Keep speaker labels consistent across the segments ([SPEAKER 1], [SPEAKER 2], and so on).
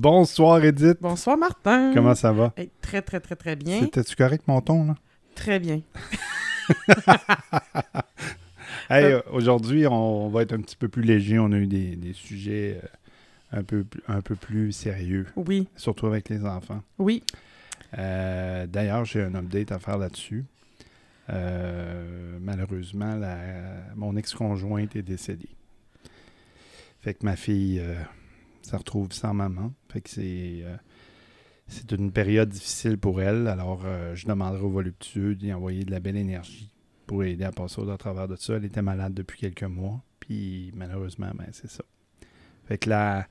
[SPEAKER 1] Bonsoir Edith.
[SPEAKER 2] Bonsoir Martin.
[SPEAKER 1] Comment ça va?
[SPEAKER 2] Hey, très, très, très, très bien.
[SPEAKER 1] C'était-tu correct mon ton, là?
[SPEAKER 2] Très bien.
[SPEAKER 1] Hey, euh, aujourd'hui, on va être un petit peu plus léger. On a eu des, des sujets euh, un, peu, plus- un peu plus sérieux,
[SPEAKER 2] Oui,
[SPEAKER 1] surtout avec les enfants.
[SPEAKER 2] oui.
[SPEAKER 1] Euh, D'ailleurs, j'ai un update à faire là-dessus. Euh, malheureusement, la- mon ex-conjointe est décédée. Fait que ma fille euh, se retrouve sans maman. Fait que c'est euh, c'est une période difficile pour elle. Alors, euh, je demanderai au voluptueux d'y envoyer de la belle énergie pour aider à passer au travers de ça. Elle était malade depuis quelques mois. Puis, malheureusement, ben, c'est ça. Fait que là,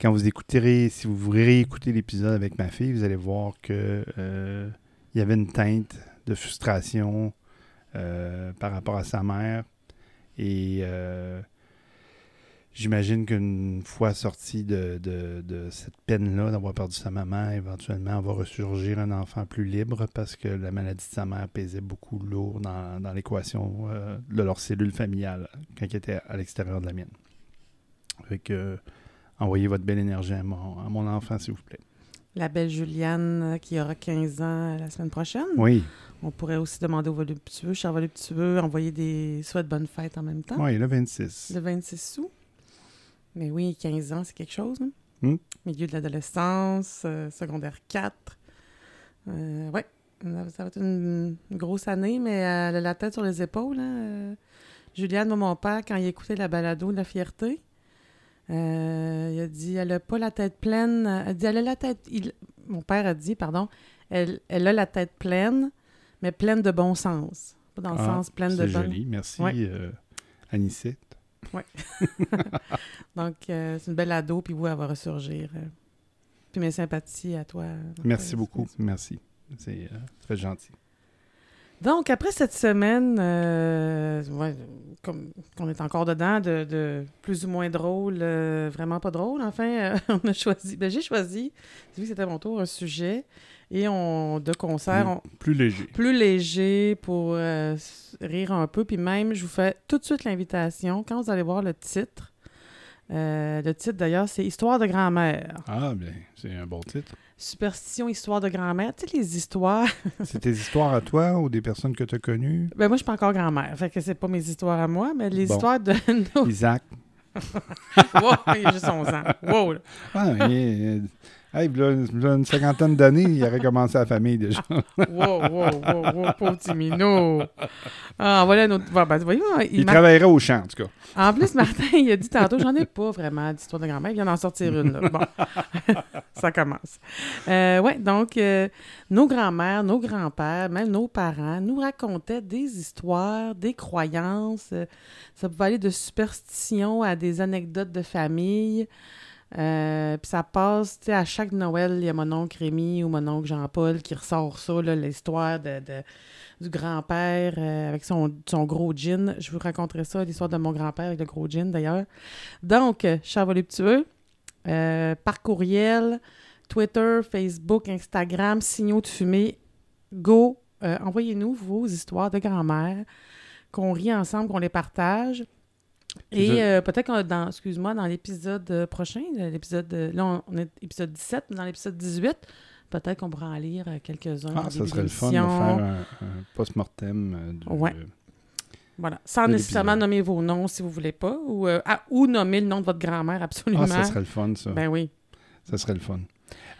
[SPEAKER 1] quand vous écouterez, si vous réécoutez l'épisode avec ma fille, vous allez voir que euh, il y avait une teinte de frustration par rapport à sa mère. Et j'imagine qu'une fois sortie de, de- de cette peine-là, d'avoir perdu sa maman, éventuellement, va ressurgir un enfant plus libre parce que la maladie de sa mère pesait beaucoup lourd dans, dans l'équation euh, de leur cellule familiale quand elle était à l'extérieur de la mienne. Fait que euh, envoyez votre belle énergie à mon, à mon enfant, s'il vous plaît.
[SPEAKER 2] La belle Juliane euh, qui aura 15 ans la semaine prochaine.
[SPEAKER 1] Oui,
[SPEAKER 2] On pourrait aussi demander au voluptueux, cher voluptueux, envoyer des souhaits de bonne fête en même temps.
[SPEAKER 1] oui, le 26.
[SPEAKER 2] Le 26 sous. Mais oui, 15 ans, c'est quelque chose. hein?
[SPEAKER 1] Hmm.
[SPEAKER 2] Milieu de l'adolescence, euh, secondaire 4. Euh, ouais, ça va être une, grosse année, mais euh, elle a la tête sur les épaules. hein. Euh, Juliane, mon père, quand il écoutait la balado de la fierté, euh, il a dit elle a pas la tête pleine. Elle a dit elle a la tête. il- mon père a dit, pardon, elle, elle a la tête pleine, mais pleine de bon sens. Pas dans le
[SPEAKER 1] Ah,
[SPEAKER 2] sens pleine de
[SPEAKER 1] C'est
[SPEAKER 2] bonne.
[SPEAKER 1] joli, merci
[SPEAKER 2] Ouais.
[SPEAKER 1] euh,
[SPEAKER 2] Donc, euh, c'est une belle ado, puis vous, elle va ressurgir. euh. Puis mes sympathies à toi.
[SPEAKER 1] Merci
[SPEAKER 2] Euh,
[SPEAKER 1] beaucoup, merci. C'est euh, très gentil.
[SPEAKER 2] Donc, après cette semaine, euh, ouais, comme qu'on est encore dedans, de, de plus ou moins drôle, euh, vraiment pas drôle, enfin, euh, on a choisi, ben, j'ai choisi, vu que c'était mon tour, un sujet, et on, de concert, on-
[SPEAKER 1] Plus léger.
[SPEAKER 2] plus léger pour euh, rire un peu. Puis même, je vous fais tout de suite l'invitation. Quand vous allez voir le titre, euh, le titre d'ailleurs, c'est Histoire de grand-mère.
[SPEAKER 1] Ah, bien, c'est un bon titre.
[SPEAKER 2] Superstition, histoire de grand-mère. Tu sais, les histoires.
[SPEAKER 1] C'est tes histoires à toi ou des personnes que tu as connues?
[SPEAKER 2] Ben, moi, je suis pas encore grand-mère. Fait que c'est pas mes histoires à moi, mais les
[SPEAKER 1] Bon.
[SPEAKER 2] histoires de nos.
[SPEAKER 1] Isaac.
[SPEAKER 2] wow, il a juste 11 ans. Wow!
[SPEAKER 1] Ah, mais, euh, hey, v'là- v'là une cinquantaine d'années, il aurait commencé la famille déjà.
[SPEAKER 2] Wow, wow, wow, wow, pauvre petit minou. Ah, voilà un autre. Ben, voyons, il
[SPEAKER 1] Il travaillerait au champ, en tout cas.
[SPEAKER 2] En plus, Martin, il a dit tantôt, j'en ai pas vraiment d'histoire de grand-mère. Il vient d'en sortir une. là. Bon, ça commence. Euh, ouais, donc, euh, nos grands-mères, nos grands-pères, même nos parents nous racontaient des histoires, des croyances. Euh, Ça pouvait aller de superstitions à des anecdotes de famille. Euh, Puis ça passe, tu sais, à chaque Noël, il y a mon oncle Rémi ou mon oncle Jean-Paul qui ressort ça, l'histoire de, de- du grand-père euh, avec son, son gros jean. Je vous raconterai ça, l'histoire de mon grand-père avec le gros jean d'ailleurs. Donc, euh, cher voluptueux, par courriel, Twitter, Facebook, Instagram, signaux de fumée, go, envoyez-nous vos histoires de grand-mère, qu'on rit ensemble, qu'on les partage. Et euh, peut-être qu'on dans, excuse-moi, dans l'épisode euh, prochain, euh, l'épisode, de- là, on, on est épisode 17, mais dans l'épisode 18, peut-être qu'on pourra en lire quelques-uns.
[SPEAKER 1] Ah, ça serait le fun de faire un, un post-mortem. du-
[SPEAKER 2] Ouais. Voilà, sans nécessairement nommer vos noms si vous voulez pas, ou, euh, ah, ou nommer le nom de votre grand-mère, absolument.
[SPEAKER 1] Ah, ça serait le fun, ça.
[SPEAKER 2] Ben oui.
[SPEAKER 1] Ça serait le fun.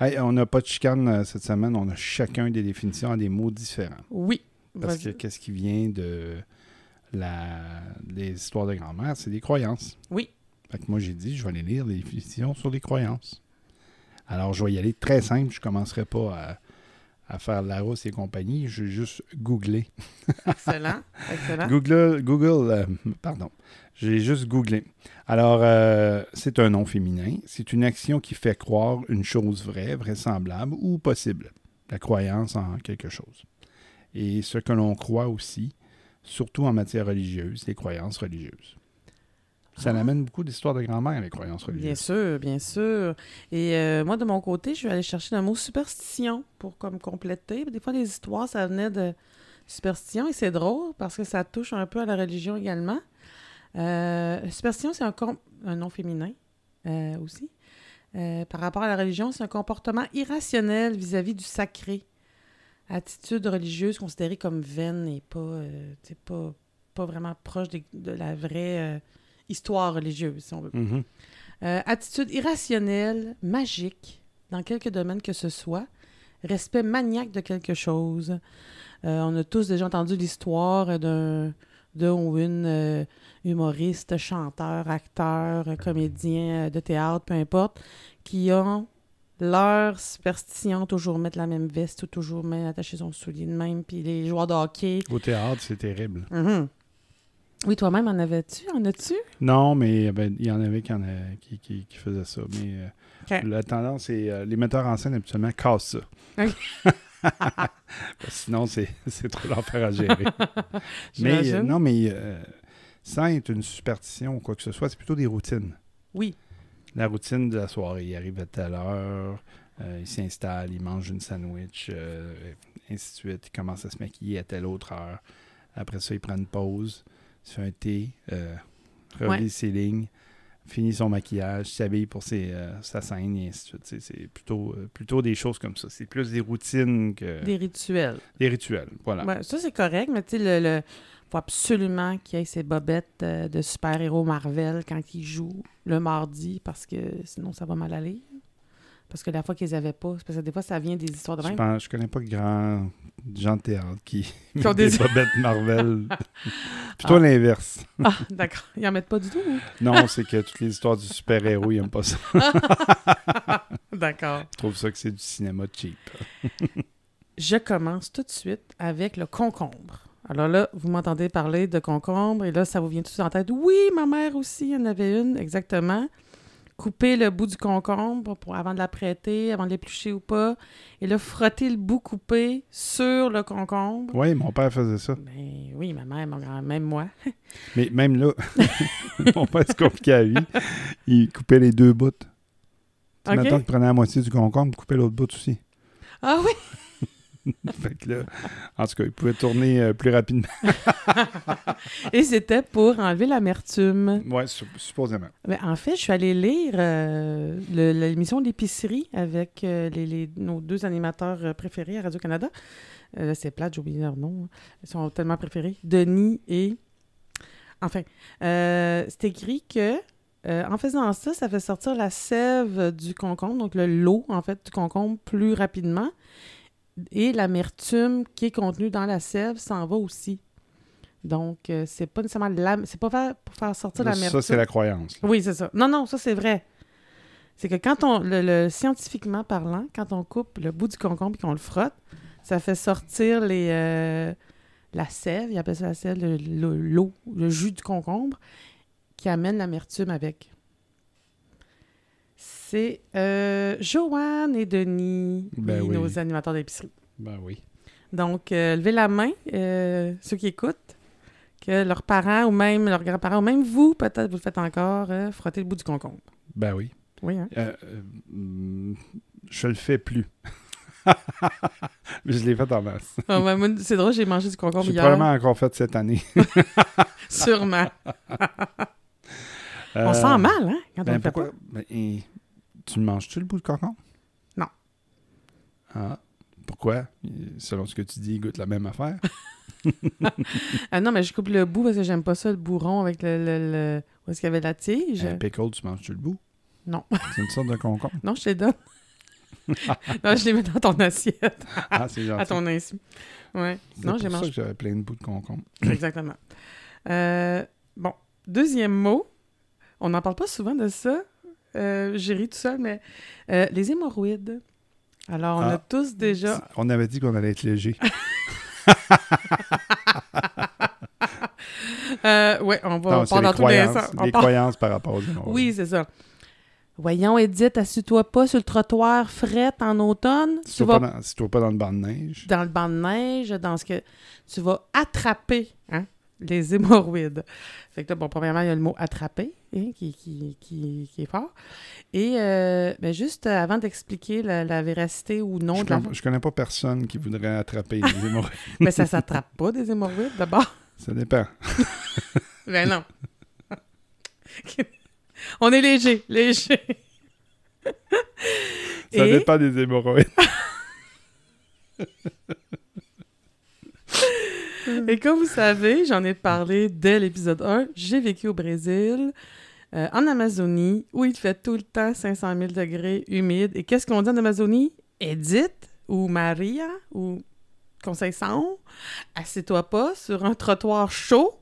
[SPEAKER 1] Hey, on n'a pas de chicane euh, cette semaine. On a chacun des définitions à des mots différents.
[SPEAKER 2] Oui.
[SPEAKER 1] Parce que qu'est-ce qui vient de la, des histoires de grand-mère, c'est des croyances.
[SPEAKER 2] Oui.
[SPEAKER 1] Fait que moi, j'ai dit, je vais aller lire les définitions sur les croyances. Alors, je vais y aller très simple. Je ne commencerai pas à, à faire Larousse et compagnie. Je vais juste googler.
[SPEAKER 2] Excellent. Excellent.
[SPEAKER 1] Google, Google euh, pardon. J'ai juste googlé. Alors, euh, c'est un nom féminin. C'est une action qui fait croire une chose vraie, vraisemblable ou possible. La croyance en quelque chose. Et ce que l'on croit aussi, surtout en matière religieuse, les croyances religieuses. Ça
[SPEAKER 2] Ah.
[SPEAKER 1] amène beaucoup d'histoires de grand-mère, les croyances
[SPEAKER 2] Bien
[SPEAKER 1] religieuses.
[SPEAKER 2] sûr, bien sûr. Et euh, moi, de mon côté, je vais aller chercher le mot superstition pour comme compléter. Des fois, les histoires, ça venait de superstition et c'est drôle parce que ça touche un peu à la religion également. Euh, superstition, c'est un, un nom féminin euh, aussi. Par rapport à la religion, c'est un comportement irrationnel vis-à-vis du sacré. Attitude religieuse considérée comme vaine et pas, euh, pas, pas vraiment proche de, la vraie euh, histoire religieuse, si on veut.
[SPEAKER 1] Mhm.
[SPEAKER 2] Euh, attitude irrationnelle, magique, dans quelque domaine que ce soit. Respect maniaque de quelque chose. On a tous déjà entendu l'histoire d'un d'un ou une humoriste, chanteur, acteur, comédien de théâtre, peu importe, qui ont leur superstition, toujours mettre la même veste ou toujours mettre, attacher son soulier de même, puis les joueurs de hockey.
[SPEAKER 1] Au théâtre, c'est terrible.
[SPEAKER 2] Mhm. Oui, toi-même, en avais-tu? En as-tu?
[SPEAKER 1] Non, mais ben, il y en avait qui, en a- qui, qui, qui faisaient ça. Mais euh, la tendance, c'est euh, les metteurs en scène, habituellement, cassent ça. Sinon, c'est trop l'enfer à gérer. mais euh, non, mais euh, sans être une superstition ou quoi que ce soit, c'est plutôt des routines.
[SPEAKER 2] Oui.
[SPEAKER 1] La routine de la soirée. Il arrive à telle heure, euh, il s'installe, il mange une sandwich, euh, ainsi de suite. Il commence à se maquiller à telle autre heure. Après ça, il prend une pause, il se fait un thé, euh,
[SPEAKER 2] Ouais.
[SPEAKER 1] ses lignes, finit son maquillage, s'habille pour ses, euh, sa scène, et ainsi de suite. C'est- plutôt, plutôt des choses comme ça. C'est plus des routines que des,
[SPEAKER 2] Des rituels.
[SPEAKER 1] rituels. Voilà.
[SPEAKER 2] Ouais, ça, c'est correct, mais tu sais, le, le- faut absolument qu'il y ait ces bobettes euh, de super-héros Marvel quand ils jouent le mardi, parce que sinon, ça va mal aller. Parce que la fois qu'ils avaient pas, parce que des fois, ça vient des histoires de
[SPEAKER 1] Je,
[SPEAKER 2] même.
[SPEAKER 1] pense, je connais pas grand gens de théâtre qui,
[SPEAKER 2] Qui ont
[SPEAKER 1] des
[SPEAKER 2] des-
[SPEAKER 1] bobettes Marvel. Plutôt
[SPEAKER 2] Ah.
[SPEAKER 1] l'inverse.
[SPEAKER 2] Ah, d'accord. Ils en mettent pas du tout. hein?
[SPEAKER 1] Non, c'est que toutes les histoires du super-héros, ils n'aiment pas ça.
[SPEAKER 2] D'accord.
[SPEAKER 1] Ils trouvent ça que c'est du cinéma cheap.
[SPEAKER 2] Je commence tout de suite avec le concombre. Alors là, vous m'entendez parler de concombre et là, ça vous vient tout en tête. Oui, ma mère aussi en avait une, exactement. Couper le bout du concombre pour, avant de la prêter, avant de l'éplucher ou pas. Et là, frotter le bout coupé sur le concombre.
[SPEAKER 1] Oui, mon père faisait ça.
[SPEAKER 2] Ben oui, ma mère, mon grand, même moi.
[SPEAKER 1] Mais même là, mon père, c'est compliqué à lui. Il coupait les deux bouts. Tu sais,
[SPEAKER 2] OK.
[SPEAKER 1] Mettons qu'il prenait la moitié du concombre, il coupait l'autre bout aussi.
[SPEAKER 2] Ah oui!
[SPEAKER 1] fait que là, en tout cas, il pouvait tourner euh, plus rapidement.
[SPEAKER 2] Et c'était pour enlever l'amertume.
[SPEAKER 1] Oui, supposément.
[SPEAKER 2] Ben, en fait, je suis allée lire euh, l'émission L'épicerie avec euh, les, les- nos deux animateurs préférés à Radio-Canada. C'est plate, j'ai oublié leur nom. Ils sont tellement préférés. Denis et... Enfin, c'est écrit que euh, en faisant ça, ça fait sortir la sève du concombre, donc le lot, en fait, du concombre plus rapidement. Et l'amertume qui est contenue dans la sève s'en va aussi. Donc, euh, c'est pas nécessairement la... C'est pas faire- pour faire sortir l'amertume.
[SPEAKER 1] ça, c'est la croyance. là.
[SPEAKER 2] Oui, c'est ça. Non, non, ça c'est vrai. C'est que quand on, le, le- scientifiquement parlant, quand on coupe le bout du concombre et qu'on le frotte, ça fait sortir les, euh, la sève, il appelle ça la sève, le- le- l'eau, le, jus du concombre, qui amène l'amertume avec. C'est euh, Joanne et Denis,
[SPEAKER 1] Ben
[SPEAKER 2] et
[SPEAKER 1] oui.
[SPEAKER 2] nos animateurs d'épicerie.
[SPEAKER 1] Ben oui.
[SPEAKER 2] Donc, euh, levez la main, euh, ceux qui écoutent, que leurs parents ou même leurs grands-parents, ou même vous, peut-être vous le faites encore, frotter le bout du concombre.
[SPEAKER 1] Ben oui.
[SPEAKER 2] Oui, hein?
[SPEAKER 1] Je le fais plus. Mais je l'ai fait en masse.
[SPEAKER 2] Ah, c'est drôle, j'ai mangé du concombre
[SPEAKER 1] J'ai
[SPEAKER 2] hier.
[SPEAKER 1] probablement encore fait cette année.
[SPEAKER 2] Sûrement. On sent mal, hein, quand on
[SPEAKER 1] Ben
[SPEAKER 2] le fait
[SPEAKER 1] pourquoi?
[SPEAKER 2] pas.
[SPEAKER 1] Ben, et tu manges-tu le bout de concombre?
[SPEAKER 2] Non.
[SPEAKER 1] Ah. Pourquoi? Euh, Selon ce que tu dis, il goûte la même affaire.
[SPEAKER 2] Ah non, mais je coupe le bout parce que j'aime pas ça, le bourron avec le... le, le- Où est-ce qu'il y avait la tige?
[SPEAKER 1] Un pickle, tu manges-tu le bout?
[SPEAKER 2] Non.
[SPEAKER 1] C'est une sorte de concombre.
[SPEAKER 2] Non, je te les donne. non, je les mets dans ton assiette,
[SPEAKER 1] Ah, c'est gentil.
[SPEAKER 2] à ton insu. Ouais.
[SPEAKER 1] C'est
[SPEAKER 2] Non,
[SPEAKER 1] pour
[SPEAKER 2] j'ai
[SPEAKER 1] ça
[SPEAKER 2] mangé.
[SPEAKER 1] que j'avais plein de bouts de concombre.
[SPEAKER 2] Exactement. Euh, bon, deuxième mot. On n'en parle pas souvent de ça. Euh, J'ai ri tout seul, mais euh, les hémorroïdes. Alors, on
[SPEAKER 1] Ah.
[SPEAKER 2] a tous déjà...
[SPEAKER 1] On avait dit qu'on allait être léger.
[SPEAKER 2] Euh, ouais, on va
[SPEAKER 1] Non,
[SPEAKER 2] on
[SPEAKER 1] les
[SPEAKER 2] dans tous les
[SPEAKER 1] croyances,
[SPEAKER 2] sens.
[SPEAKER 1] Les croyances par rapport aux hémorroïdes.
[SPEAKER 2] Oui, c'est ça. Voyons, Edith, assis-toi pas sur le trottoir fret en automne.
[SPEAKER 1] Si
[SPEAKER 2] Tu vas
[SPEAKER 1] pas dans, pas dans le banc de neige,
[SPEAKER 2] dans le banc de neige, dans ce que tu vas attraper hein, les hémorroïdes. Fait que là, bon, premièrement, il y a le mot attraper hein, qui, qui, qui, qui est fort. Et euh, ben, juste euh, avant d'expliquer la, la véracité ou non
[SPEAKER 1] je,
[SPEAKER 2] de la...
[SPEAKER 1] connais, je connais pas personne qui voudrait attraper les hémorroïdes.
[SPEAKER 2] Mais ça s'attrape pas des hémorroïdes d'abord.
[SPEAKER 1] Ça dépend.
[SPEAKER 2] Ben non. On est léger, léger.
[SPEAKER 1] Ça
[SPEAKER 2] Et-
[SPEAKER 1] dépend des hémorroïdes.
[SPEAKER 2] Et comme vous savez, j'en ai parlé dès l'épisode 1, j'ai vécu au Brésil, euh, en Amazonie, où il fait tout le temps 500 000 degrés humide. Et qu'est-ce qu'on dit en Amazonie? Edith ou Maria ou Conceição, assieds-toi pas sur un trottoir chaud,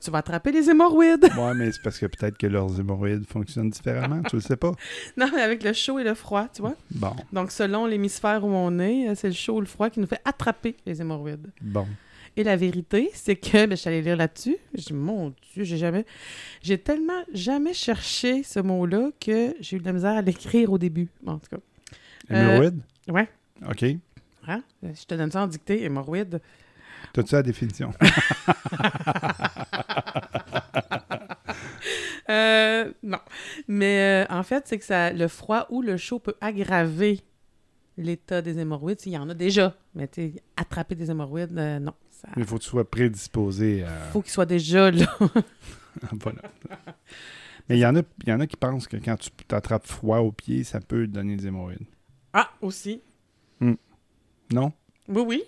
[SPEAKER 2] tu vas attraper les hémorroïdes.
[SPEAKER 1] Ouais, mais c'est parce que peut-être que leurs hémorroïdes fonctionnent différemment, tu le sais pas.
[SPEAKER 2] non, mais avec le chaud et le froid, tu vois.
[SPEAKER 1] Bon,
[SPEAKER 2] Donc, selon l'hémisphère où on est, euh, c'est le chaud ou le froid qui nous fait attraper les hémorroïdes.
[SPEAKER 1] bon.
[SPEAKER 2] Et la vérité, c'est que, ben, je suis allée lire là-dessus. Je dis, mon Dieu, j'ai jamais. J'ai tellement jamais cherché ce mot-là que j'ai eu de la misère à l'écrire au début. En tout cas. Euh,
[SPEAKER 1] Hémorroïdes?
[SPEAKER 2] Ouais.
[SPEAKER 1] OK.
[SPEAKER 2] Hein? Je te donne ça en dictée, hémorroïde.
[SPEAKER 1] T'as-tu la définition?
[SPEAKER 2] Euh, non. Mais euh, en fait, c'est que ça, le froid ou le chaud peut aggraver l'état des hémorroïdes. Il y en a déjà. Mais attraper des hémorroïdes, euh, non. Ça...
[SPEAKER 1] Il faut que tu sois prédisposé à.
[SPEAKER 2] faut qu'ils soient déjà là.
[SPEAKER 1] voilà. Mais il y, en a, il y en a qui pensent que quand tu t'attrapes froid au pied, ça peut te donner des hémorroïdes.
[SPEAKER 2] ah, aussi.
[SPEAKER 1] Non?
[SPEAKER 2] Oui, oui.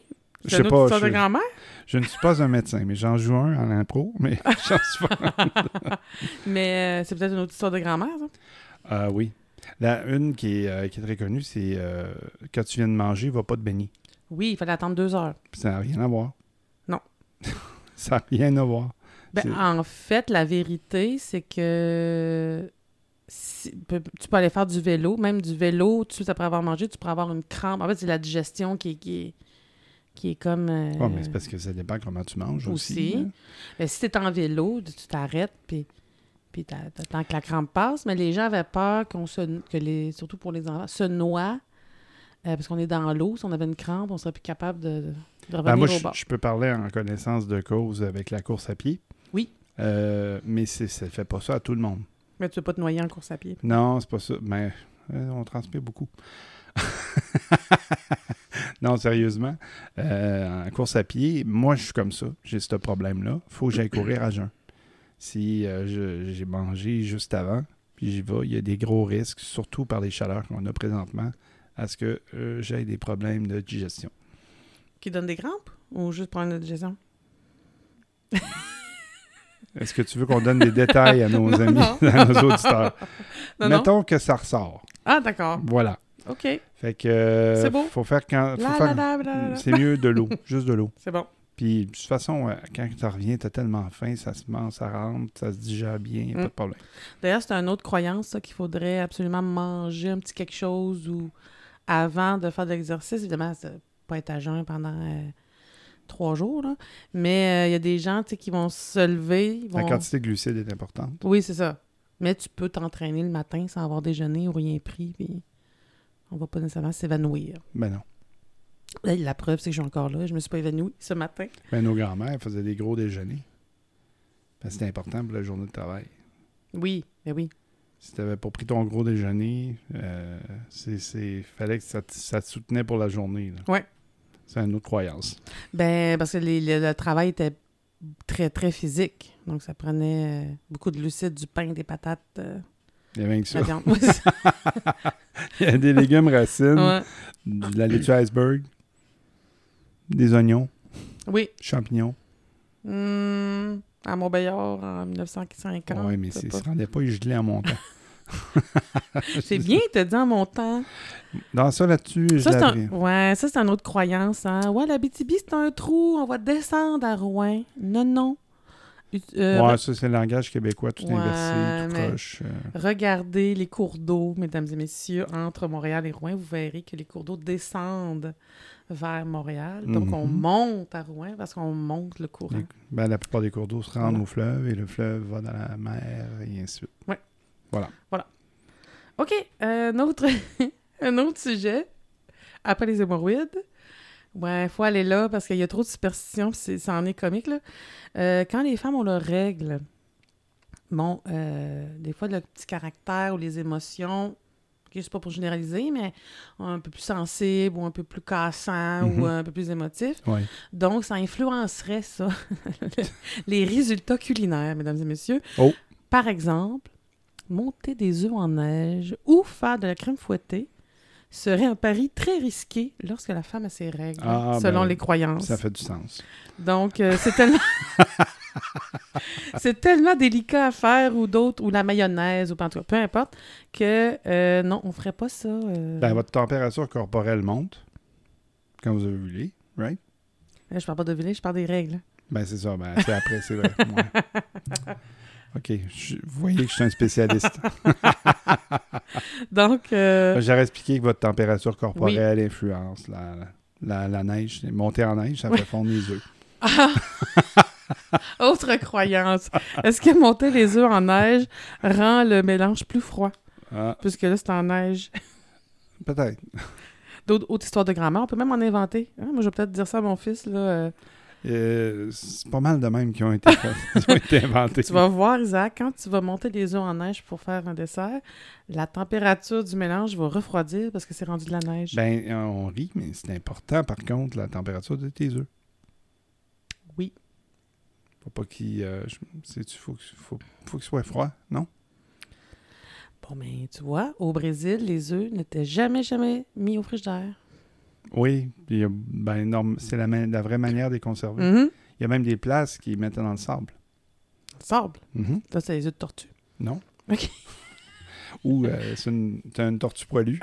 [SPEAKER 1] Je
[SPEAKER 2] C'est
[SPEAKER 1] sais
[SPEAKER 2] une
[SPEAKER 1] pas,
[SPEAKER 2] autre histoire
[SPEAKER 1] je-
[SPEAKER 2] de grand-mère.
[SPEAKER 1] Je ne suis pas un médecin, mais j'en joue un en impro, mais j'en suis pas.
[SPEAKER 2] Mais euh, c'est peut-être une autre histoire de grand-mère, ça.
[SPEAKER 1] Ah oui. La, une qui est, euh, qui est très connue, c'est euh, quand tu viens de manger, va pas te baigner.
[SPEAKER 2] Oui, il fallait attendre deux heures.
[SPEAKER 1] Puis Ça n'a rien à voir. Ça n'a rien à voir.
[SPEAKER 2] Ben, en fait, la vérité, c'est que si- tu peux aller faire du vélo, même du vélo, suite après avoir mangé, tu pourrais avoir une crampe. En fait, c'est la digestion qui est, qui est, qui est comme... euh,
[SPEAKER 1] Ouais, mais c'est parce que ça dépend comment tu manges aussi.
[SPEAKER 2] aussi.
[SPEAKER 1] hein.
[SPEAKER 2] ben, si tu es en vélo, tu t'arrêtes, puis puis t'a- t'attends que la crampe passe. Mais les gens avaient peur qu'on se... que les, surtout pour les enfants, se noient, euh, parce qu'on est dans l'eau. Si on avait une crampe, on serait plus capable de
[SPEAKER 1] Ben, moi, je, peux parler en connaissance de cause avec la course à pied.
[SPEAKER 2] Oui.
[SPEAKER 1] Euh, mais ça ne fait pas ça à tout le monde.
[SPEAKER 2] Mais tu veux pas te noyer en course à pied?
[SPEAKER 1] Non, c'est pas ça. Mais euh, on transpire beaucoup. non, sérieusement. euh, en course à pied, moi, je suis comme ça. J'ai ce problème-là. Il faut que j'aille courir à jeun. Si je- j'ai mangé juste avant, puis j'y vais, il y a des gros risques, surtout par les chaleurs qu'on a présentement, à ce que j'aie des problèmes de digestion.
[SPEAKER 2] Qui donne des crampes ou juste prendre la digestion?
[SPEAKER 1] Est-ce que tu veux qu'on donne des détails à nos
[SPEAKER 2] Non,
[SPEAKER 1] amis,
[SPEAKER 2] non.
[SPEAKER 1] à nos auditeurs?
[SPEAKER 2] Non.
[SPEAKER 1] Mettons que ça ressort.
[SPEAKER 2] Ah, d'accord.
[SPEAKER 1] Voilà.
[SPEAKER 2] OK.
[SPEAKER 1] Fait que. euh,
[SPEAKER 2] C'est beau.
[SPEAKER 1] Faut faire quand. Faire-. C'est mieux de l'eau, juste de l'eau.
[SPEAKER 2] C'est bon.
[SPEAKER 1] Puis, de toute façon, euh, quand tu reviens, tu as tellement faim, ça se mange, ça rentre, ça se digère bien, y a
[SPEAKER 2] Mm.
[SPEAKER 1] pas de problème.
[SPEAKER 2] D'ailleurs, c'est une autre croyance, qu'il faudrait absolument manger un petit quelque chose ou avant de faire de l'exercice. Évidemment, pas être à jeun pendant euh, trois jours, là. Mais euh, il y a des gens, qui vont se lever. ils
[SPEAKER 1] La
[SPEAKER 2] vont-
[SPEAKER 1] quantité de glucides est importante.
[SPEAKER 2] Oui, c'est ça. Mais tu peux t'entraîner le matin sans avoir déjeuné ou rien pris, puis on va pas nécessairement s'évanouir.
[SPEAKER 1] Ben non.
[SPEAKER 2] Là, La preuve, c'est que je suis encore là. Je me suis pas évanouie ce matin.
[SPEAKER 1] Ben, nos grands-mères faisaient des gros déjeuners. Ben, c'était important pour la journée de travail.
[SPEAKER 2] Oui, ben oui.
[SPEAKER 1] Si tu n'avais pas pris ton gros déjeuner, euh, c'est, c'est- fallait que ça te, ça te soutenait pour la journée. là. C'est une autre croyance.
[SPEAKER 2] Ben, parce que les- le, le travail était très, très physique. Donc, ça prenait euh, beaucoup de glucides, du pain, des patates, euh,
[SPEAKER 1] Il y avait que
[SPEAKER 2] de
[SPEAKER 1] ça.
[SPEAKER 2] la.
[SPEAKER 1] Il y a des légumes racines,
[SPEAKER 2] Ouais.
[SPEAKER 1] de la laitue iceberg, des oignons,
[SPEAKER 2] Oui.
[SPEAKER 1] champignons.
[SPEAKER 2] Hum, à Montbéliard, en 1950.
[SPEAKER 1] Oui, mais ça ne rendait pas gelé en montant.
[SPEAKER 2] C'est bien, te dit en montant.
[SPEAKER 1] Dans ça, là-dessus, je
[SPEAKER 2] Ça, c'est
[SPEAKER 1] l'avais.
[SPEAKER 2] un... Ouais, ça, c'est une autre croyance. Hein? Ouais, la BTB, c'est un trou. On va descendre à Rouen. Non, non. Euh,
[SPEAKER 1] Ouais, ça, c'est le langage québécois, tout
[SPEAKER 2] Ouais,
[SPEAKER 1] inversé, tout croche. euh.
[SPEAKER 2] Regardez les cours d'eau, mesdames et messieurs, entre Montréal et Rouen. Vous verrez que les cours d'eau descendent vers Montréal. Donc, on
[SPEAKER 1] Mhm.
[SPEAKER 2] monte à Rouen parce qu'on monte le courant.
[SPEAKER 1] Ben, la plupart des cours d'eau se rendent au fleuve et le fleuve va dans la mer et ainsi de suite.
[SPEAKER 2] OK, un autre, un autre sujet. Après les hémorroïdes. Ouais, il faut aller là parce qu'il y a trop de superstitions, puis c'est- ça en est comique, là. Euh, quand les femmes ont leurs règles, bon, euh, des fois, le petit caractère ou les émotions, ok, c'est pas pour généraliser, mais un peu plus sensibles ou un peu plus cassants
[SPEAKER 1] Mhm.
[SPEAKER 2] ou un peu plus émotifs.
[SPEAKER 1] Ouais.
[SPEAKER 2] Donc, ça influencerait, ça, les résultats culinaires, mesdames et messieurs.
[SPEAKER 1] Oh.
[SPEAKER 2] Par exemple, monter des œufs en neige ou faire de la crème fouettée serait un pari très risqué lorsque la femme a ses règles,
[SPEAKER 1] Ah,
[SPEAKER 2] selon
[SPEAKER 1] ben,
[SPEAKER 2] les croyances.
[SPEAKER 1] Ça fait du sens.
[SPEAKER 2] Donc, euh, c'est tellement... c'est tellement délicat à faire, ou d'autres, ou la mayonnaise, ou peu importe, que euh, non, on ferait pas ça. euh.
[SPEAKER 1] Ben, votre température corporelle monte quand vous ovulez, right?
[SPEAKER 2] Je parle pas d'ovuler, je parle des règles.
[SPEAKER 1] Ben, c'est ça. Ben, c'est après, c'est vrai. Ouais. OK. je- vous voyez que je suis un spécialiste.
[SPEAKER 2] Donc, euh,
[SPEAKER 1] J'aurais expliqué que votre température corporelle influence la, la, la neige. Monter en neige, ça fait fondre les œufs.
[SPEAKER 2] autre croyance. Est-ce que monter les œufs en neige rend le mélange plus froid?
[SPEAKER 1] Ah,
[SPEAKER 2] Puisque là, c'est en neige.
[SPEAKER 1] peut-être.
[SPEAKER 2] D'autres autres histoires de grand-mère, on peut même en inventer. Hein, Moi, je vais peut-être dire ça à mon fils. Là, euh,
[SPEAKER 1] Euh, c'est pas mal de même qui ont été, qui ont été inventés.
[SPEAKER 2] Tu vas voir, Isaac, quand tu vas monter les œufs en neige pour faire un dessert, la température du mélange va refroidir parce que c'est rendu de la neige.
[SPEAKER 1] Ben, on rit, mais c'est important, par contre, la température de tes œufs.
[SPEAKER 2] Oui.
[SPEAKER 1] Faut pas qu'il... euh, sais-tu, faut, faut, faut qu'il soit froid, non?
[SPEAKER 2] Bon, mais tu vois, au Brésil, les œufs n'étaient jamais, jamais mis au frigidaire.
[SPEAKER 1] Oui, puis, ben, c'est la, vraie manière de les conserver.
[SPEAKER 2] Mhm.
[SPEAKER 1] Il y a même des places qui mettent dans le sable.
[SPEAKER 2] Sable?
[SPEAKER 1] Mhm.
[SPEAKER 2] Là, c'est les œufs de tortue.
[SPEAKER 1] Non?
[SPEAKER 2] OK.
[SPEAKER 1] Ou euh, c'est une, tortue poilue.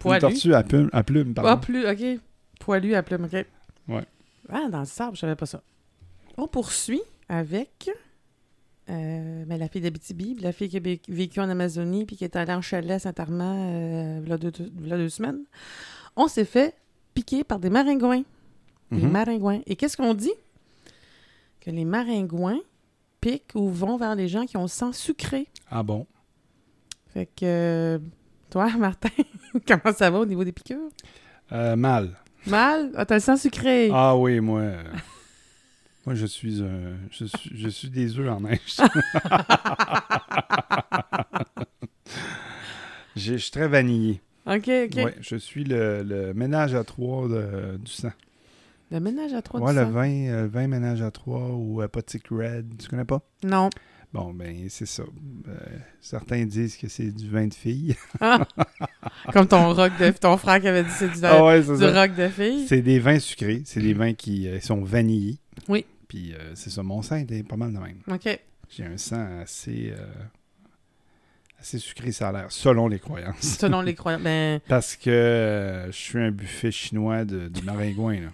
[SPEAKER 2] Poilu.
[SPEAKER 1] Une tortue à plume, à plume pardon.
[SPEAKER 2] Ah, plus, OK. Poilu à plume, OK.
[SPEAKER 1] Ouais.
[SPEAKER 2] Ah, dans le sable, je savais pas ça. On poursuit avec euh, ben, la fille d'Abitibi, la fille qui a vé- vécu en Amazonie puis qui est allée en chalet à Saint-Armand euh, v'là deux, v'là deux semaines. On s'est fait piquer par des maringouins. Les
[SPEAKER 1] Mhm.
[SPEAKER 2] maringouins. Et qu'est-ce qu'on dit? Que les maringouins piquent ou vont vers les gens qui ont le sang sucré.
[SPEAKER 1] Ah bon?
[SPEAKER 2] Fait que, euh, toi, Martin, comment ça va au niveau des piqûres?
[SPEAKER 1] Euh, mal.
[SPEAKER 2] Mal? Ah, t'as le sang sucré.
[SPEAKER 1] Ah oui, moi... euh, moi, je suis, un, je suis... Je suis des œufs en neige. Je je suis très vanillé.
[SPEAKER 2] OK, OK.
[SPEAKER 1] Ouais, je suis le, le ménage à trois de- du sang.
[SPEAKER 2] Le ménage à trois
[SPEAKER 1] Ouais,
[SPEAKER 2] du
[SPEAKER 1] le
[SPEAKER 2] sang?
[SPEAKER 1] vin, euh, le vin ménage à trois ou Apotic Red. Tu connais pas?
[SPEAKER 2] Non.
[SPEAKER 1] Bon, ben, c'est ça. Euh, certains disent que c'est du vin de fille.
[SPEAKER 2] Comme ton rock de... Ton frère qui avait dit c'est du,
[SPEAKER 1] ah ouais, c'est
[SPEAKER 2] du rock de fille.
[SPEAKER 1] C'est des vins sucrés. C'est des vins qui euh, sont vanillés. Puis euh, c'est ça, mon sang était pas mal de même.
[SPEAKER 2] OK.
[SPEAKER 1] J'ai un sang assez, euh, assez sucré, ça a l'air, selon les croyances.
[SPEAKER 2] Selon les croyances. Ben,
[SPEAKER 1] Parce que euh, je suis un buffet chinois de, du maringouin. Là.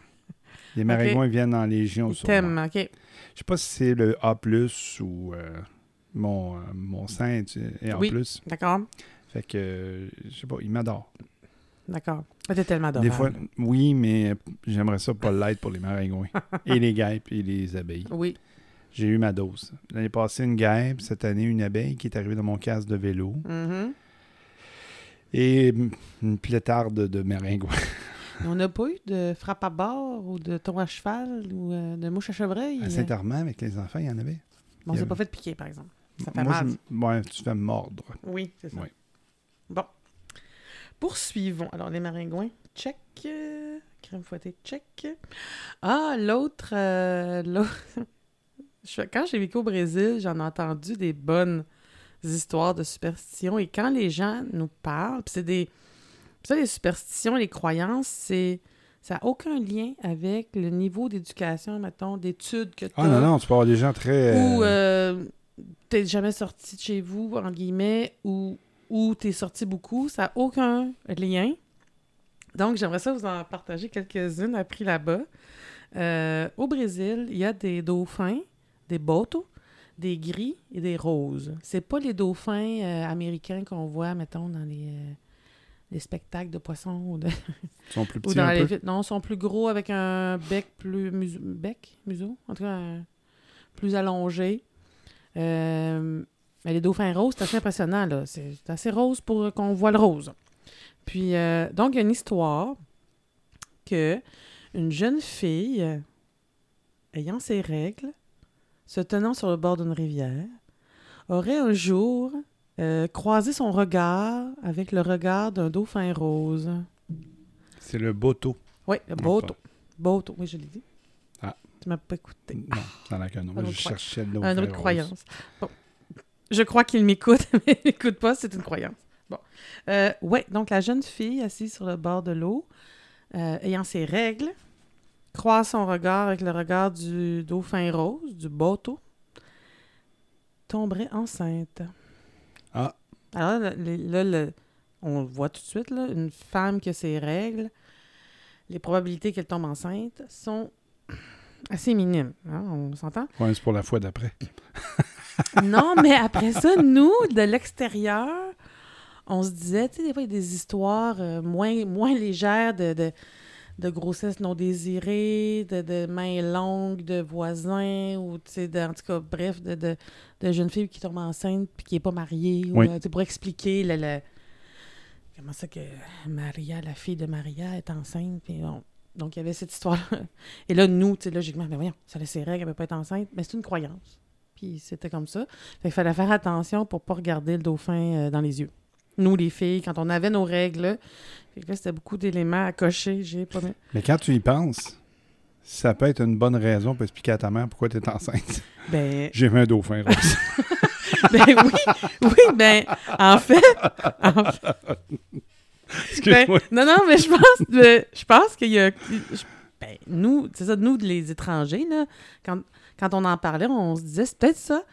[SPEAKER 1] Les maringouins viennent en légion sur moi.
[SPEAKER 2] OK.
[SPEAKER 1] Je sais pas si c'est le A+, ou mon, mon sang est, est en
[SPEAKER 2] Oui.
[SPEAKER 1] plus.
[SPEAKER 2] D'accord.
[SPEAKER 1] Fait que, je sais pas, il m'adore.
[SPEAKER 2] D'accord. T'es tellement adorable.
[SPEAKER 1] Des fois, oui, mais j'aimerais ça pas l'être pour les maringouins. et les guêpes et les abeilles.
[SPEAKER 2] Oui.
[SPEAKER 1] J'ai eu ma dose. L'année passée, une guêpe. Cette année, une abeille qui est arrivée dans mon casque de vélo.
[SPEAKER 2] Mhm.
[SPEAKER 1] Et une plétarde de, maringouins.
[SPEAKER 2] On n'a pas eu de frappe à bord ou de ton à cheval ou euh, de mouche à chevreuil.
[SPEAKER 1] À Saint-Armand, avec les enfants, il y en avait.
[SPEAKER 2] Bon, on s'est
[SPEAKER 1] avait-
[SPEAKER 2] pas fait piquer, par exemple. Ça fait
[SPEAKER 1] Moi,
[SPEAKER 2] mal.
[SPEAKER 1] je ouais, tu fais mordre.
[SPEAKER 2] Oui, c'est ça.
[SPEAKER 1] Oui.
[SPEAKER 2] Bon. Poursuivons. Alors, les maringouins, check. Crème fouettée, check. Ah, l'autre... euh, Quand j'ai vécu au Brésil, j'en ai entendu des bonnes histoires de superstitions. Et quand les gens nous parlent, c'est des... ça, les superstitions, les croyances, c'est... Ça n'a aucun lien avec le niveau d'éducation, mettons, d'études que tu
[SPEAKER 1] Ah non, non, tu peux avoir des gens très...
[SPEAKER 2] ou
[SPEAKER 1] euh,
[SPEAKER 2] euh, t'es jamais sorti de chez vous, en guillemets, ou, ou t'es sorti beaucoup, ça n'a aucun lien. Donc, j'aimerais ça vous en partager quelques-unes appris là-bas. Euh, au Brésil, il y a des dauphins, des botos, des gris et des roses. C'est pas les dauphins euh, américains qu'on voit, mettons, dans les, euh, les spectacles de poissons ou, de-
[SPEAKER 1] ils sont plus
[SPEAKER 2] ou
[SPEAKER 1] petits
[SPEAKER 2] dans
[SPEAKER 1] un
[SPEAKER 2] les
[SPEAKER 1] peu?
[SPEAKER 2] Non, ils sont plus gros avec un bec plus... museau- bec? Museau? En tout cas, un- plus allongé. Mais les dauphins roses, c'est assez impressionnant, là. C'est assez rose pour euh, qu'on voit le rose. Puis, euh, donc, il y a une histoire que une jeune fille, ayant ses règles, se tenant sur le bord d'une rivière, aurait un jour euh, croisé son regard avec le regard d'un dauphin rose.
[SPEAKER 1] C'est le boto.
[SPEAKER 2] Oui, le Boto. Boto, oui, je l'ai dit.
[SPEAKER 1] Ah.
[SPEAKER 2] Tu m'as pas écouté.
[SPEAKER 1] Non, ça n'a qu'un nom.
[SPEAKER 2] Un
[SPEAKER 1] Je cherchais.
[SPEAKER 2] Un autre
[SPEAKER 1] rose.
[SPEAKER 2] croyance. Bon. Je crois qu'il m'écoute, mais il m'écoute pas, c'est une croyance. Bon. Euh, ouais, donc la jeune fille assise sur le bord de l'eau, euh, ayant ses règles, croise son regard avec le regard du dauphin rose, du bateau, tomberait enceinte.
[SPEAKER 1] Ah.
[SPEAKER 2] Alors là, le- là, le- on le voit tout de suite, là, une femme qui a ses règles, les probabilités qu'elle tombe enceinte sont assez minimes. hein, on s'entend?
[SPEAKER 1] Ouais, c'est pour la fois d'après.
[SPEAKER 2] Non, mais après ça, nous, de l'extérieur, on se disait, tu sais, des fois, il y a des histoires euh, moins, moins légères de, de, de grossesse non désirée, de, de mains longues, de voisins, ou, tu sais, en tout cas, bref, de, de, de jeunes filles qui tombent enceintes puis qui n'est pas mariée, ou,
[SPEAKER 1] Oui.
[SPEAKER 2] euh, pour expliquer le, le- comment ça que Maria, la fille de Maria, est enceinte, puis bon. Donc, il y avait cette histoire-là. Et là, nous, tu sais, logiquement, mais voyons, ça laisse ses règles, elle ne peut pas être enceinte. Mais c'est une croyance. Puis c'était comme ça. Fait qu'il fallait faire attention pour pas regarder le dauphin euh, dans les yeux. Nous, les filles, quand on avait nos règles, là, fait que là, c'était beaucoup d'éléments à cocher. J'ai pas
[SPEAKER 1] Mais quand tu y penses, ça peut être une bonne raison pour expliquer à ta mère pourquoi tu es enceinte.
[SPEAKER 2] Ben,
[SPEAKER 1] J'ai vu un dauphin rose.
[SPEAKER 2] ben oui, oui, ben, en fait, en fait, ben, non, non, mais je pense, que- je pense qu'il y a, ben, nous, c'est ça, nous, les étrangers, là, quand, quand on en parlait, on se disait, c'est peut-être ça.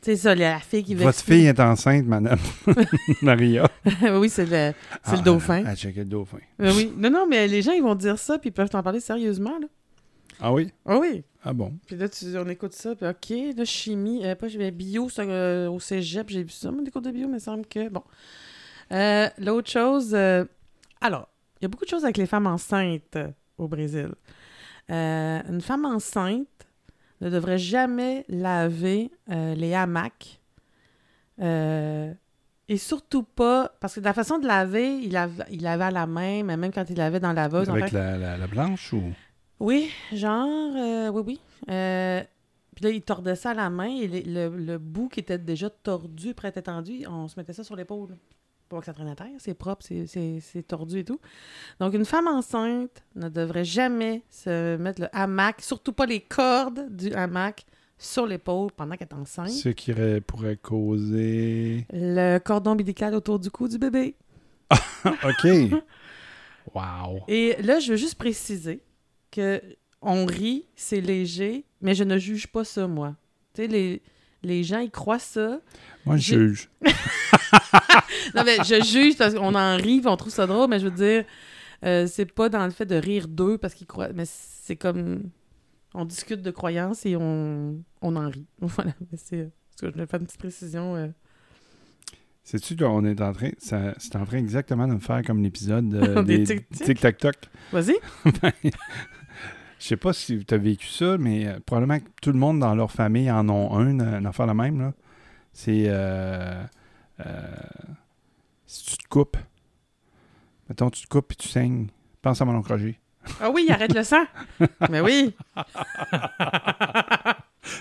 [SPEAKER 2] C'est ça, la fille qui veut
[SPEAKER 1] Votre fille est enceinte, madame Maria.
[SPEAKER 2] oui, c'est le, c'est
[SPEAKER 1] Ah,
[SPEAKER 2] le dauphin.
[SPEAKER 1] Elle checkait le dauphin.
[SPEAKER 2] Ben oui. Non, non, mais les gens, ils vont dire ça, puis ils peuvent t'en parler sérieusement, là.
[SPEAKER 1] Ah oui?
[SPEAKER 2] Ah oui.
[SPEAKER 1] Ah bon?
[SPEAKER 2] Puis là, tu, on écoute ça, puis OK, là, chimie, euh, pas bio, ça, euh, au cégep, j'ai vu ça, mon cours de bio, mais il semble que, bon. Euh, L'autre chose, euh, alors, il y a beaucoup de choses avec les femmes enceintes au Brésil. Une femme enceinte ne devrait jamais laver euh, les hamacs. Euh, et surtout pas, parce que la façon de laver, il, lave, il lavait à la main, mais même quand il lavait dans la laveuse, en
[SPEAKER 1] Avec
[SPEAKER 2] fait,
[SPEAKER 1] la, la- la blanche ou...
[SPEAKER 2] oui, genre, euh, oui, oui. Puis là, il tordait ça à la main et les- le, le bout qui était déjà tordu, prêt à être tendu, on se mettait ça sur l'épaule. Pour que ça traîne à terre, c'est propre, c'est- tordu et tout. Donc, une femme enceinte ne devrait jamais se mettre le hamac, surtout pas les cordes du hamac, sur l'épaule pendant qu'elle est enceinte.
[SPEAKER 1] Ce qui pourrait causer...
[SPEAKER 2] Le cordon ombilical autour du cou du bébé.
[SPEAKER 1] OK. Wow.
[SPEAKER 2] Et là, je veux juste préciser que on rit, c'est léger, mais je ne juge pas ça, moi. Tu sais, les, les gens, ils croient ça.
[SPEAKER 1] Moi, je juge.
[SPEAKER 2] Non, mais je juge parce qu'on en rit, on trouve ça drôle, mais je veux dire, euh, c'est pas dans le fait de rire d'eux parce qu'ils croient, mais c'est comme. On discute de croyances et on, on en rit. Voilà. Mais c'est. parce que je voulais faire une petite précision. euh.
[SPEAKER 1] Sais-tu qu'on est en train... ça- C'est en train exactement de me faire comme l'épisode euh,
[SPEAKER 2] Des
[SPEAKER 1] des
[SPEAKER 2] tic-tac.
[SPEAKER 1] Tic-Tac-Toc.
[SPEAKER 2] Vas-y.
[SPEAKER 1] Ben, je sais pas si tu as vécu ça, mais euh, probablement que tout le monde dans leur famille en ont un, une affaire la même. là. C'est euh, si tu te coupes, mettons, tu te coupes et tu saignes, pense à mon oncle Roger.
[SPEAKER 2] Ah oui, arrête le sang. mais oui.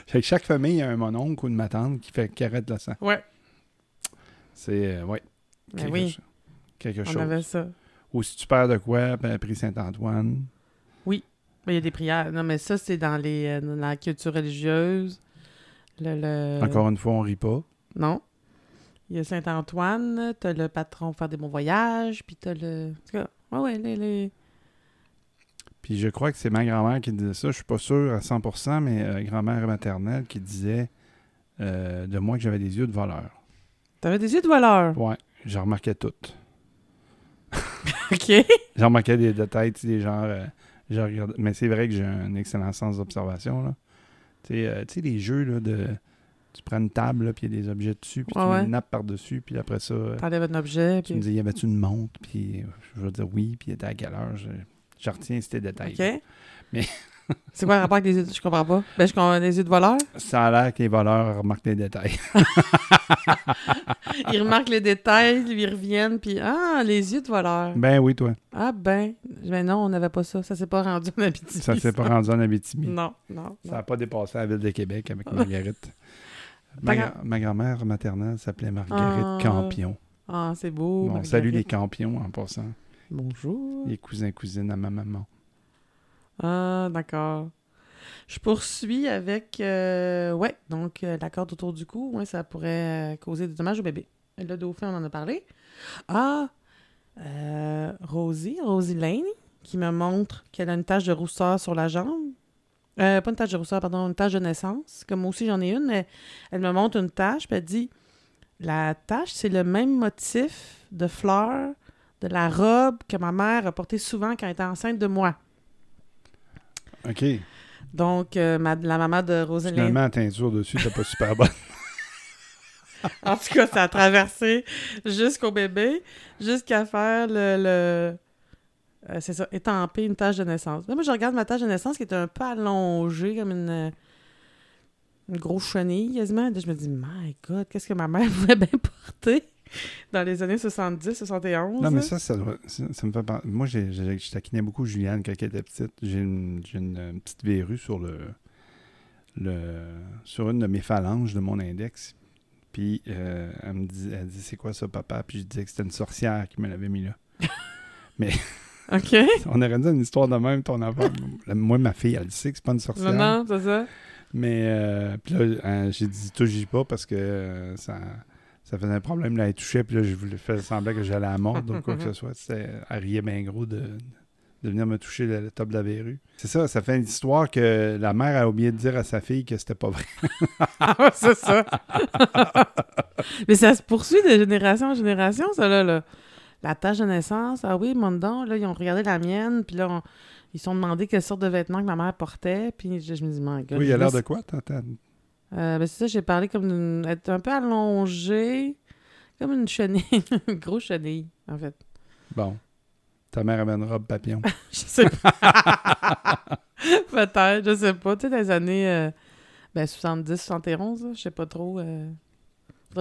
[SPEAKER 1] Fait que chaque famille a un mononcle ou une matante qui fait qui arrête le sang.
[SPEAKER 2] Ouais.
[SPEAKER 1] C'est, euh, ouais,
[SPEAKER 2] Mais
[SPEAKER 1] quelque,
[SPEAKER 2] oui,
[SPEAKER 1] cho- quelque
[SPEAKER 2] on
[SPEAKER 1] chose.
[SPEAKER 2] avait ça.
[SPEAKER 1] Ou si tu perds de quoi, ben, prie Saint-Antoine.
[SPEAKER 2] Mais il y a des prières. Non, mais ça, c'est dans, les, euh, dans la culture religieuse. Le, le-
[SPEAKER 1] Encore une fois, on rit pas.
[SPEAKER 2] Non. Il y a Saint-Antoine, t'as le patron pour faire des bons voyages, puis t'as le... En tout cas, ouais, ouais, les... les-
[SPEAKER 1] Puis je crois que c'est ma grand-mère qui disait ça. Je suis pas sûr à 100%, mais euh, grand-mère maternelle qui disait euh, de moi que j'avais des yeux de voleur.
[SPEAKER 2] T'avais des yeux de voleur?
[SPEAKER 1] Ouais, j'en remarquais tout.
[SPEAKER 2] OK.
[SPEAKER 1] J'en remarquais des détails, tu sais, des genres... euh, je regardais- Mais c'est vrai que j'ai un excellent sens d'observation, là. Tu sais, euh, tu sais, les jeux, là, de... Tu prends une table, là, puis il y a des objets dessus, puis
[SPEAKER 2] Ouais,
[SPEAKER 1] tu mets
[SPEAKER 2] ouais.
[SPEAKER 1] une nappe par-dessus, puis après ça... euh,
[SPEAKER 2] T'enlèves un objet,
[SPEAKER 1] Tu me dis, y avait-tu une montre? Puis euh, je vais dire oui, puis il était à quelle heure? Je, je retiens ces détails.
[SPEAKER 2] OK.
[SPEAKER 1] Mais-
[SPEAKER 2] C'est quoi le rapport avec les yeux... Je comprends pas. Ben, je comprends les yeux de voleur.
[SPEAKER 1] Ça a l'air que les voleurs remarquent les détails.
[SPEAKER 2] Ils remarquent les détails, ils reviennent, puis... Ah, les yeux de voleur.
[SPEAKER 1] ben oui, toi.
[SPEAKER 2] Ah ben... Ben non, on n'avait pas ça. Ça s'est pas rendu en Abitibi.
[SPEAKER 1] Ça s'est pas rendu en Abitibi.
[SPEAKER 2] Non, non,
[SPEAKER 1] Ça
[SPEAKER 2] non.
[SPEAKER 1] n'a pas dépassé la ville de Québec avec Marguerite. Ma,
[SPEAKER 2] Ta
[SPEAKER 1] gra- ma grand-mère maternelle s'appelait Marguerite
[SPEAKER 2] Ah.
[SPEAKER 1] Campion.
[SPEAKER 2] Ah, c'est beau.
[SPEAKER 1] Bon, salut les campions en passant.
[SPEAKER 2] Bonjour.
[SPEAKER 1] Les cousins, cousines à ma maman.
[SPEAKER 2] Ah, d'accord. Je poursuis avec, euh, ouais, donc euh, la corde autour du cou, ouais, ça pourrait euh, causer des dommages au bébé. Le dauphin, on en a parlé. Ah, euh, Rosie, Rosie Lane, qui me montre qu'elle a une tache de rousseur sur la jambe. Euh, pas une tache de rousseur, pardon, une tache de naissance. Comme moi aussi, j'en ai une, elle me montre une tache, puis elle dit La tache, c'est le même motif de fleurs de la robe que ma mère a portée souvent quand elle était enceinte de moi.
[SPEAKER 1] OK.
[SPEAKER 2] Donc, euh, ma- la maman de Rosaline.
[SPEAKER 1] Finalement, la teinture dessus, t'as pas super bonne.
[SPEAKER 2] En tout cas, ça a traversé jusqu'au bébé, jusqu'à faire le. le- euh, c'est ça, étamper une tâche de naissance. Là, moi, je regarde ma tâche de naissance qui est un peu allongée, comme une, euh, une grosse chenille quasiment. Là, je me dis, my God, qu'est-ce que ma mère pouvait bien porter dans les années 70, 71.
[SPEAKER 1] Non, mais ça, ça, doit- ça, ça me fait penser. Moi, j'ai, j'ai- je taquinais beaucoup Juliane quand elle était petite. J'ai une, j'ai une, petite verrue sur le, le sur une de mes phalanges de mon index. Puis euh, elle me dit, elle dit c'est quoi ça, papa? Puis je disais que c'était une sorcière qui me l'avait mis là.
[SPEAKER 2] OK.
[SPEAKER 1] On aurait dit une histoire de même, ton enfant. Moi, ma fille, elle sait que c'est pas une sorcière.
[SPEAKER 2] Non, non, c'est ça?
[SPEAKER 1] Mais euh, puis là, euh, j'ai dit touche pas parce que euh, ça, ça faisait un problème. Là, elle touchait, puis là, je voulais faire semblant que j'allais à la mordre ou quoi que ce soit. C'était- Elle riait bien gros de, de venir me toucher le, le top de la verrue. C'est ça, ça fait une histoire que la mère a oublié de dire à sa fille que c'était pas vrai.
[SPEAKER 2] Ah, c'est ça. Mais ça se poursuit de génération en génération, ça, là. là. La tâche de naissance, ah oui, mon don, là, ils ont regardé la mienne, puis là, on- ils se sont demandé quelle sorte de vêtements que ma mère portait, puis je, je me dis, my God.
[SPEAKER 1] oui, il a l'air de quoi, t'entends?
[SPEAKER 2] Euh, ben, c'est ça, j'ai parlé comme d'une... être un peu allongée, comme une chenille, une grosse chenille, en fait.
[SPEAKER 1] Bon. Ta mère avait une robe papillon.
[SPEAKER 2] Je sais pas. Peut-être, je sais pas. Tu sais, dans les années euh, ben, 70, 71, là, je sais pas trop. Euh...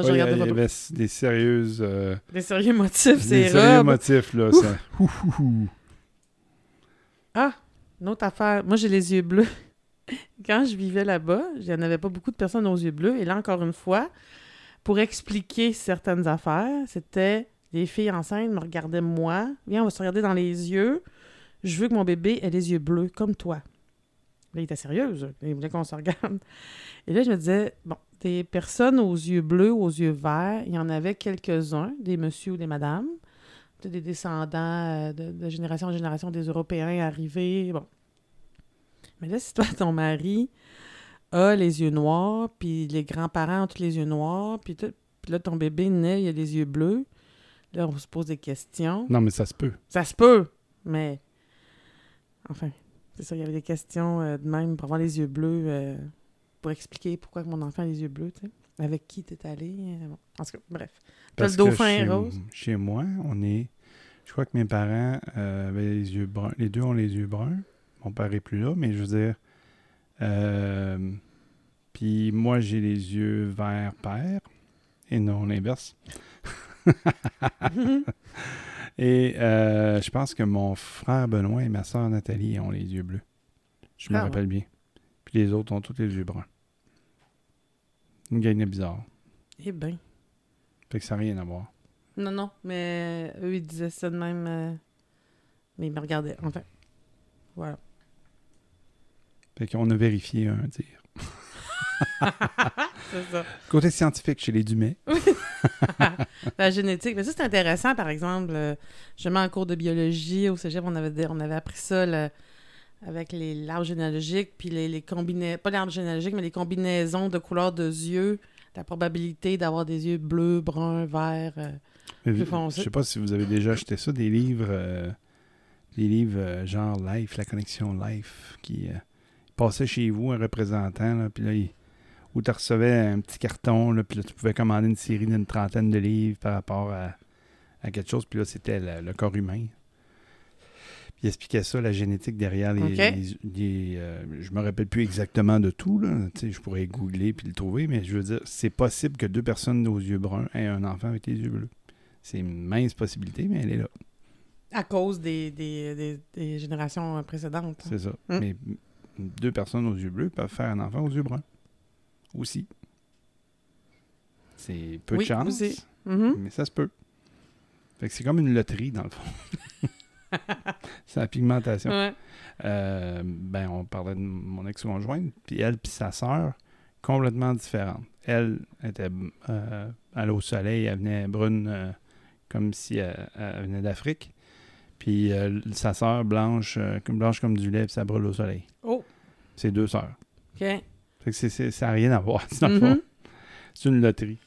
[SPEAKER 2] Je
[SPEAKER 1] il y
[SPEAKER 2] des
[SPEAKER 1] avait des sérieuses... euh,
[SPEAKER 2] Des sérieux motifs,
[SPEAKER 1] des
[SPEAKER 2] c'est
[SPEAKER 1] sérieux
[SPEAKER 2] robes.
[SPEAKER 1] motifs, là. Ça.
[SPEAKER 2] Ah, une autre affaire. Moi, j'ai les yeux bleus. Quand je vivais là-bas, il n'y en avait pas beaucoup de personnes aux yeux bleus. Et là, encore une fois, pour expliquer certaines affaires, c'était les filles enceintes me regardaient moi. Viens, on va se regarder dans les yeux. Je veux que mon bébé ait les yeux bleus, comme toi. Là, il était sérieuse. Il voulait qu'on se regarde. Et là, je me disais, bon, des personnes aux yeux bleus, aux yeux verts, il y en avait quelques-uns, des messieurs ou des madames, des descendants euh, de, de génération en génération des Européens arrivés. Bon. Mais là, si toi, ton mari a les yeux noirs, puis les grands-parents ont tous les yeux noirs, puis, tout, puis là, ton bébé naît, il a les yeux bleus, là, on se pose des questions.
[SPEAKER 1] Non, mais ça se peut.
[SPEAKER 2] Ça se peut, mais... Enfin, c'est ça, il y avait des questions euh, de même pour avoir les yeux bleus, euh, pour expliquer pourquoi que mon enfant a les yeux bleus, tu sais. Avec qui t'es allé. euh, bon. En tout cas, bref.
[SPEAKER 1] Parce
[SPEAKER 2] le
[SPEAKER 1] que
[SPEAKER 2] dauphin
[SPEAKER 1] chez,
[SPEAKER 2] rose?
[SPEAKER 1] Chez moi, on est. Je crois que mes parents euh, avaient les yeux bruns. Les deux ont les yeux bruns. Mon père est plus là, mais je veux dire. euh, Puis moi, j'ai les yeux vert père et non l'inverse. et euh, je pense que mon frère Benoît et ma soeur Nathalie ont les yeux bleus. Je me
[SPEAKER 2] Ah ouais?
[SPEAKER 1] rappelle bien. Puis les autres ont tous les yeux bruns. Une gagne bizarre.
[SPEAKER 2] Eh ben.
[SPEAKER 1] Fait que ça n'a rien à voir.
[SPEAKER 2] Non, non, mais eux, ils disaient ça de même. euh, Mais ils me regardaient, enfin. Voilà.
[SPEAKER 1] Fait qu'on a vérifié un dire.
[SPEAKER 2] C'est ça.
[SPEAKER 1] Côté scientifique chez les Dumais.
[SPEAKER 2] La génétique. Mais ça, c'est intéressant, par exemple. euh, je mets en cours de biologie au cégep, on avait, on avait appris ça le- avec les l'arbre généalogique, puis les, les combinaisons, pas l'arbre généalogique, mais les combinaisons de couleurs de yeux, la probabilité d'avoir des yeux bleus, bruns, verts. euh, Plus
[SPEAKER 1] vous-
[SPEAKER 2] foncé.
[SPEAKER 1] Je sais pas si vous avez déjà acheté ça, des livres, euh, des livres euh, genre Life, la connexion Life, qui passait chez vous un représentant, là, puis là, il- où tu recevais un petit carton, là, puis là, tu pouvais commander une série d'une trentaine de livres par rapport à, à quelque chose, puis là, c'était le, le corps humain. Puis il expliquait ça, la génétique derrière les...
[SPEAKER 2] Ok.
[SPEAKER 1] les- les, euh, je me rappelle plus exactement de tout, là. Je pourrais googler puis le trouver, mais je veux dire, c'est possible que deux personnes aux yeux bruns aient un enfant avec les yeux bleus. C'est une mince possibilité, mais elle est là.
[SPEAKER 2] à cause des, des, des- des générations précédentes. hein.
[SPEAKER 1] C'est ça.
[SPEAKER 2] Mm.
[SPEAKER 1] Mais deux personnes aux yeux bleus peuvent faire un enfant aux yeux bruns. Aussi. C'est peu
[SPEAKER 2] Oui,
[SPEAKER 1] de chance.
[SPEAKER 2] Mhm.
[SPEAKER 1] mais ça se peut. Fait que c'est comme une loterie, dans le fond. c'est la pigmentation.
[SPEAKER 2] Ouais.
[SPEAKER 1] Euh, ben, on parlait de mon ex-conjointe, puis elle puis sa sœur, complètement différentes. Elle était euh, allée au soleil, elle venait brune euh, comme si elle, elle venait d'Afrique. Puis euh, sa sœur, blanche, euh, comme blanche comme du lait, puis ça brûle au soleil.
[SPEAKER 2] Oh,
[SPEAKER 1] C'est deux sœurs.
[SPEAKER 2] OK.
[SPEAKER 1] Fait que ça n'a rien à voir.
[SPEAKER 2] Mhm.
[SPEAKER 1] C'est une loterie.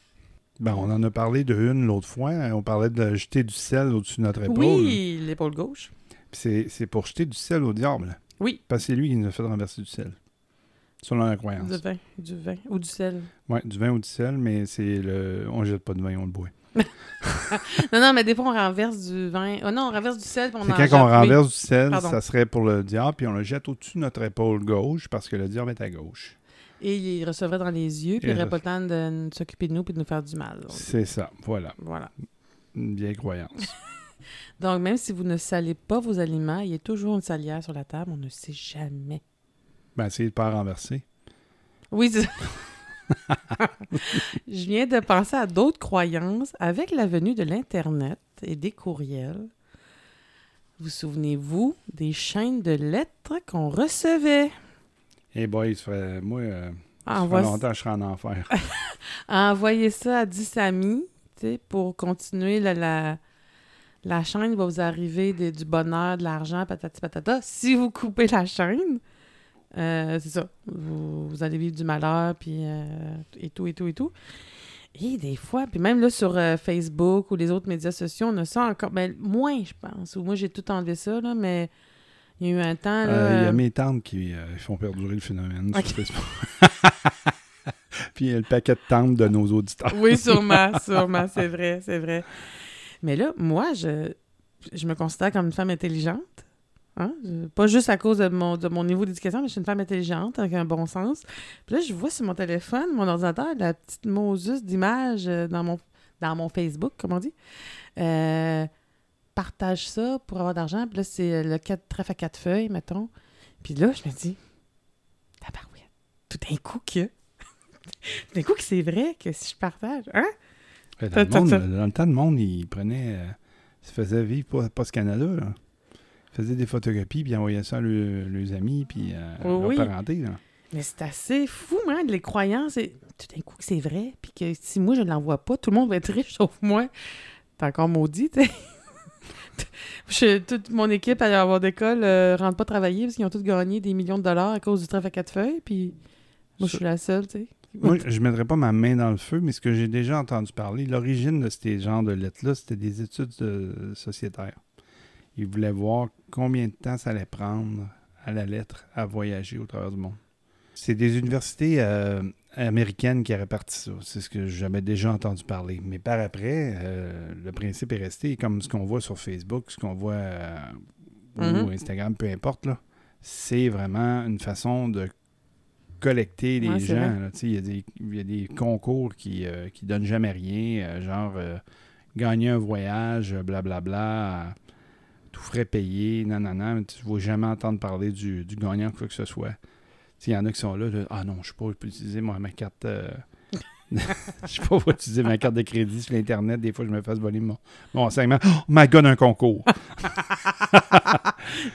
[SPEAKER 1] Ben, on en a parlé de une l'autre fois. On parlait de jeter du sel au-dessus de notre épaule.
[SPEAKER 2] Oui, l'épaule gauche.
[SPEAKER 1] C'est c'est pour jeter du sel au diable.
[SPEAKER 2] Oui.
[SPEAKER 1] Parce que c'est lui qui nous a fait renverser du sel. Selon la croyance.
[SPEAKER 2] Du vin, du vin ou du sel.
[SPEAKER 1] Oui, du vin ou du sel, mais c'est le. On jette pas de vin, on le boit.
[SPEAKER 2] Non, non, mais des fois, on renverse du vin. Oh non, on renverse du sel,
[SPEAKER 1] C'est quand on
[SPEAKER 2] Oui.
[SPEAKER 1] renverse du sel,
[SPEAKER 2] Pardon.
[SPEAKER 1] ça serait pour le diable, puis on le jette au-dessus de notre épaule gauche parce que le diable est à gauche.
[SPEAKER 2] Et il recevrait dans les yeux, puis il n'aurait pas le temps de s'occuper de nous puis de nous faire du mal.
[SPEAKER 1] C'est ça, voilà.
[SPEAKER 2] Voilà.
[SPEAKER 1] Une vieille croyance.
[SPEAKER 2] Donc, même si vous ne salez pas vos aliments, il y a toujours une salière sur la table, on ne sait jamais.
[SPEAKER 1] ben, essayez de pas renverser.
[SPEAKER 2] Oui, c'est- je viens de penser à d'autres croyances avec la venue de l'Internet et des courriels. Vous souvenez-vous des chaînes de lettres qu'on recevait?
[SPEAKER 1] Eh boy, ça fait- moi, euh, ça fait
[SPEAKER 2] Envoie-
[SPEAKER 1] longtemps que je serai en enfer.
[SPEAKER 2] Envoyez ça à 10 amis, tu sais, pour continuer la, la, la chaîne va vous arriver des- du bonheur, de l'argent, patati patata. Si vous coupez la chaîne, euh, c'est ça. Vous, vous allez vivre du malheur, puis euh, et tout, et tout, et tout. Et des fois, puis même là sur euh, Facebook ou les autres médias sociaux, on a ça encore. Ben, moins, je pense. Ou moi, j'ai tout enlevé ça, là, mais il y a eu un temps. Là,
[SPEAKER 1] Euh, Il y a mes tantes qui euh, font perdurer le phénomène
[SPEAKER 2] Ok.
[SPEAKER 1] sur Facebook. Puis il y a le paquet de tantes de nos auditeurs.
[SPEAKER 2] Oui, sûrement, sûrement, c'est vrai, c'est vrai. Mais là, moi, je, je me considère comme une femme intelligente. Hein? Pas juste à cause de mon, de mon niveau d'éducation, mais je suis une femme intelligente avec un bon sens. Puis là, je vois sur mon téléphone, mon ordinateur, la petite Moses d'image euh, dans mon, dans mon Facebook, comme on dit? Euh, partage ça pour avoir d'argent. Puis là, c'est euh, le quatre, trèfle à quatre feuilles, mettons. Puis là, je me dis, tabarouette, tout d'un coup que... tout d'un coup que c'est vrai que si je partage, hein?
[SPEAKER 1] Dans le, monde,
[SPEAKER 2] ta-
[SPEAKER 1] dans le temps, le monde, il prenait. euh, se faisait vivre pas, ce Canada. Là. Il faisait des photocopies, puis envoyait ça à le- leurs amis, puis euh,
[SPEAKER 2] Oui,
[SPEAKER 1] leur
[SPEAKER 2] oui.
[SPEAKER 1] parenté. Là.
[SPEAKER 2] Mais c'est assez fou, hein, les croyances. Et tout d'un coup, que c'est vrai. Puis que si moi, je ne l'envoie pas, tout le monde va être riche sauf moi. T'es encore maudit. Je- toute mon équipe à avoir d'école euh, rentre pas travailler parce qu'ils ont tous gagné des millions de dollars à cause du trafic à quatre feuilles. Puis moi, je suis la seule, tu sais.
[SPEAKER 1] Moi, je ne mettrais pas ma main dans le feu, mais ce que j'ai déjà entendu parler, l'origine de ces genres de lettres-là, c'était des études euh, sociétaires. Ils voulaient voir combien de temps ça allait prendre à la lettre à voyager au travers du monde. C'est des universités euh, américaines qui répartissent ça. C'est ce que j'avais déjà entendu parler. Mais par après, euh, le principe est resté comme ce qu'on voit sur Facebook, ce qu'on voit euh, ou
[SPEAKER 2] Mhm.
[SPEAKER 1] Instagram, peu importe. là. C'est vraiment une façon de collecter les
[SPEAKER 2] Ouais,
[SPEAKER 1] gens. Il y, a des- il y a des concours qui ne qui donnent jamais rien, euh, genre euh, gagner un voyage, euh, blablabla, euh, tout frais payé, mais tu ne vas jamais entendre parler du, du gagnant, quoi que ce soit. Tu sais, Il y en a qui sont là, là, ah non, je ne sais pas, peux utiliser moi, ma carte. euh, je sais pas, utiliser ma carte de crédit sur l'Internet. Des fois, je me fasse voler mon, mon enseignement. Oh my God, un concours!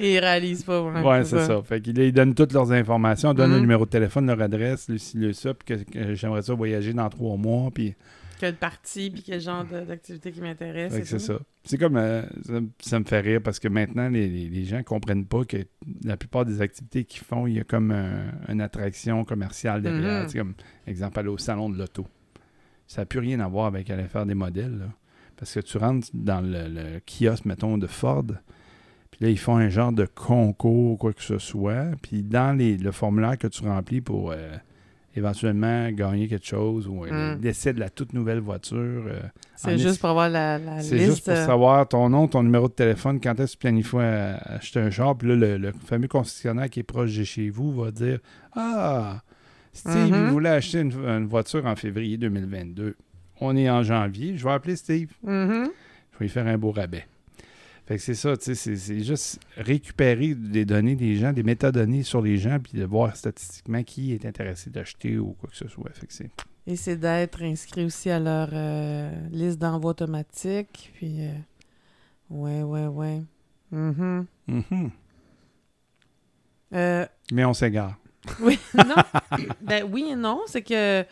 [SPEAKER 2] Ils réalisent pas. Ouais,
[SPEAKER 1] Ouais, c'est ça. Fait qu'ils ils donnent toutes leurs informations, donnent le
[SPEAKER 2] Mhm.
[SPEAKER 1] numéro de téléphone, leur adresse, le le ça, puis que, que j'aimerais ça voyager dans trois mois, puis
[SPEAKER 2] Quelle partie, puis quel genre d'activité qui m'intéresse.
[SPEAKER 1] que c'est ça? C'est comme, euh, ça, ça me fait rire parce que maintenant, les, les- gens comprennent pas que la plupart des activités qu'ils font, il y a comme un- une attraction commerciale derrière. Sais, comme, exemple, aller au salon de l'auto. Ça n'a plus rien à voir avec aller faire des modèles, là. Parce que tu rentres dans le, le kiosque, mettons, de Ford, puis là, ils font un genre de concours, quoi que ce soit. Puis dans les- le formulaire que tu remplis pour euh, éventuellement gagner quelque chose ou
[SPEAKER 2] Mm.
[SPEAKER 1] l'essai de la toute nouvelle voiture. euh,
[SPEAKER 2] C'est juste pour avoir la, la
[SPEAKER 1] c'est
[SPEAKER 2] liste.
[SPEAKER 1] juste pour
[SPEAKER 2] euh,
[SPEAKER 1] savoir ton nom, ton numéro de téléphone, quand est-ce que tu planifies acheter un char. Puis là, le, le fameux concessionnaire qui est proche de chez vous va dire Ah, Steve, il voulait acheter une, une voiture en février 2022. On est en janvier. Je vais appeler Steve.
[SPEAKER 2] mhm.
[SPEAKER 1] Je vais lui faire un beau rabais. Fait que c'est ça, tu sais, c'est- juste récupérer des données des gens, des métadonnées sur les gens, puis de voir statistiquement qui est intéressé d'acheter ou quoi que ce soit. Fait que c'est
[SPEAKER 2] Et c'est d'être inscrit aussi à leur euh, liste d'envoi automatique. Puis, euh, ouais, ouais, ouais. Mhm.
[SPEAKER 1] Mhm.
[SPEAKER 2] Euh,
[SPEAKER 1] Mais on s'égare.
[SPEAKER 2] Oui, non. ben oui et non. C'est que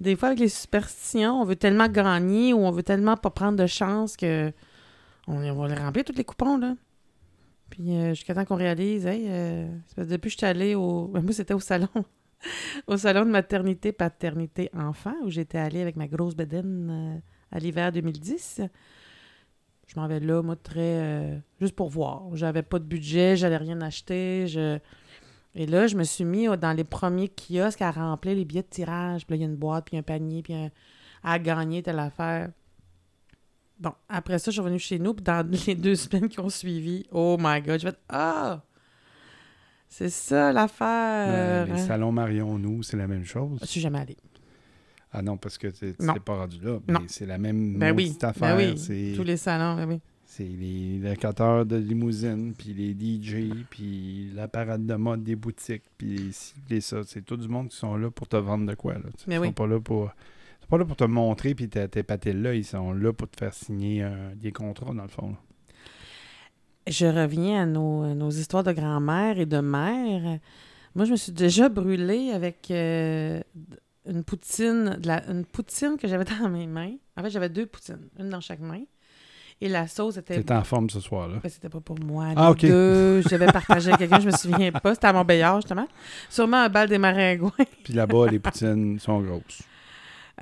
[SPEAKER 2] des fois, avec les superstitions, on veut tellement gagner ou on veut tellement pas prendre de chance que on, va les remplir, tous les coupons, là. Puis euh, jusqu'à temps qu'on réalise, hey, euh, parce que depuis que je suis allée au. ben, moi, c'était au salon. au salon de maternité, paternité, enfant, où j'étais allée avec ma grosse bedaine euh, à l'hiver 2010. Je m'en vais là, moi, très. juste pour voir. J'avais pas de budget, j'allais rien acheter. Je. Et là, je me suis mis euh, dans les premiers kiosques à remplir les billets de tirage. Puis là, il y a une boîte, puis un panier, puis un... à gagner telle affaire. Bon, après ça, je suis revenue chez nous, puis dans les deux semaines qui ont suivi, oh my God, je vais Ah! C'est ça l'affaire!
[SPEAKER 1] Ben, les
[SPEAKER 2] hein.
[SPEAKER 1] salons Marion nous, c'est la même chose.
[SPEAKER 2] Je suis jamais allée.
[SPEAKER 1] Ah non, parce que tu n'es pas rendu là.
[SPEAKER 2] Non.
[SPEAKER 1] Mais c'est la même
[SPEAKER 2] Ben oui, ben
[SPEAKER 1] affaire.
[SPEAKER 2] oui, tous les salons, ben oui.
[SPEAKER 1] c'est les locateurs de limousine, puis les DJ, puis la parade de mode des boutiques, puis les ça. C'est tout du monde qui sont là pour te vendre de quoi. Là. Ils
[SPEAKER 2] oui.
[SPEAKER 1] sont pas là pour... sont pas là pour te montrer puis t'es t'épater là. Ils sont là pour te faire signer euh, des contrats, dans le fond. là.
[SPEAKER 2] Je reviens à nos, histoires de grand-mère et de mère. Moi, je me suis déjà brûlée avec euh, une poutine, de la- une poutine que j'avais dans mes mains. En fait, j'avais deux poutines, une dans chaque main. Et la sauce était.
[SPEAKER 1] T'es en forme ce soir-là.
[SPEAKER 2] Ben, c'était pas pour moi.
[SPEAKER 1] Ah, ok.
[SPEAKER 2] deux, je devais partager avec quelqu'un, je me souviens pas. C'était à Montbéliard, justement. Sûrement un bal des maringouins.
[SPEAKER 1] Puis là-bas, les poutines sont grosses.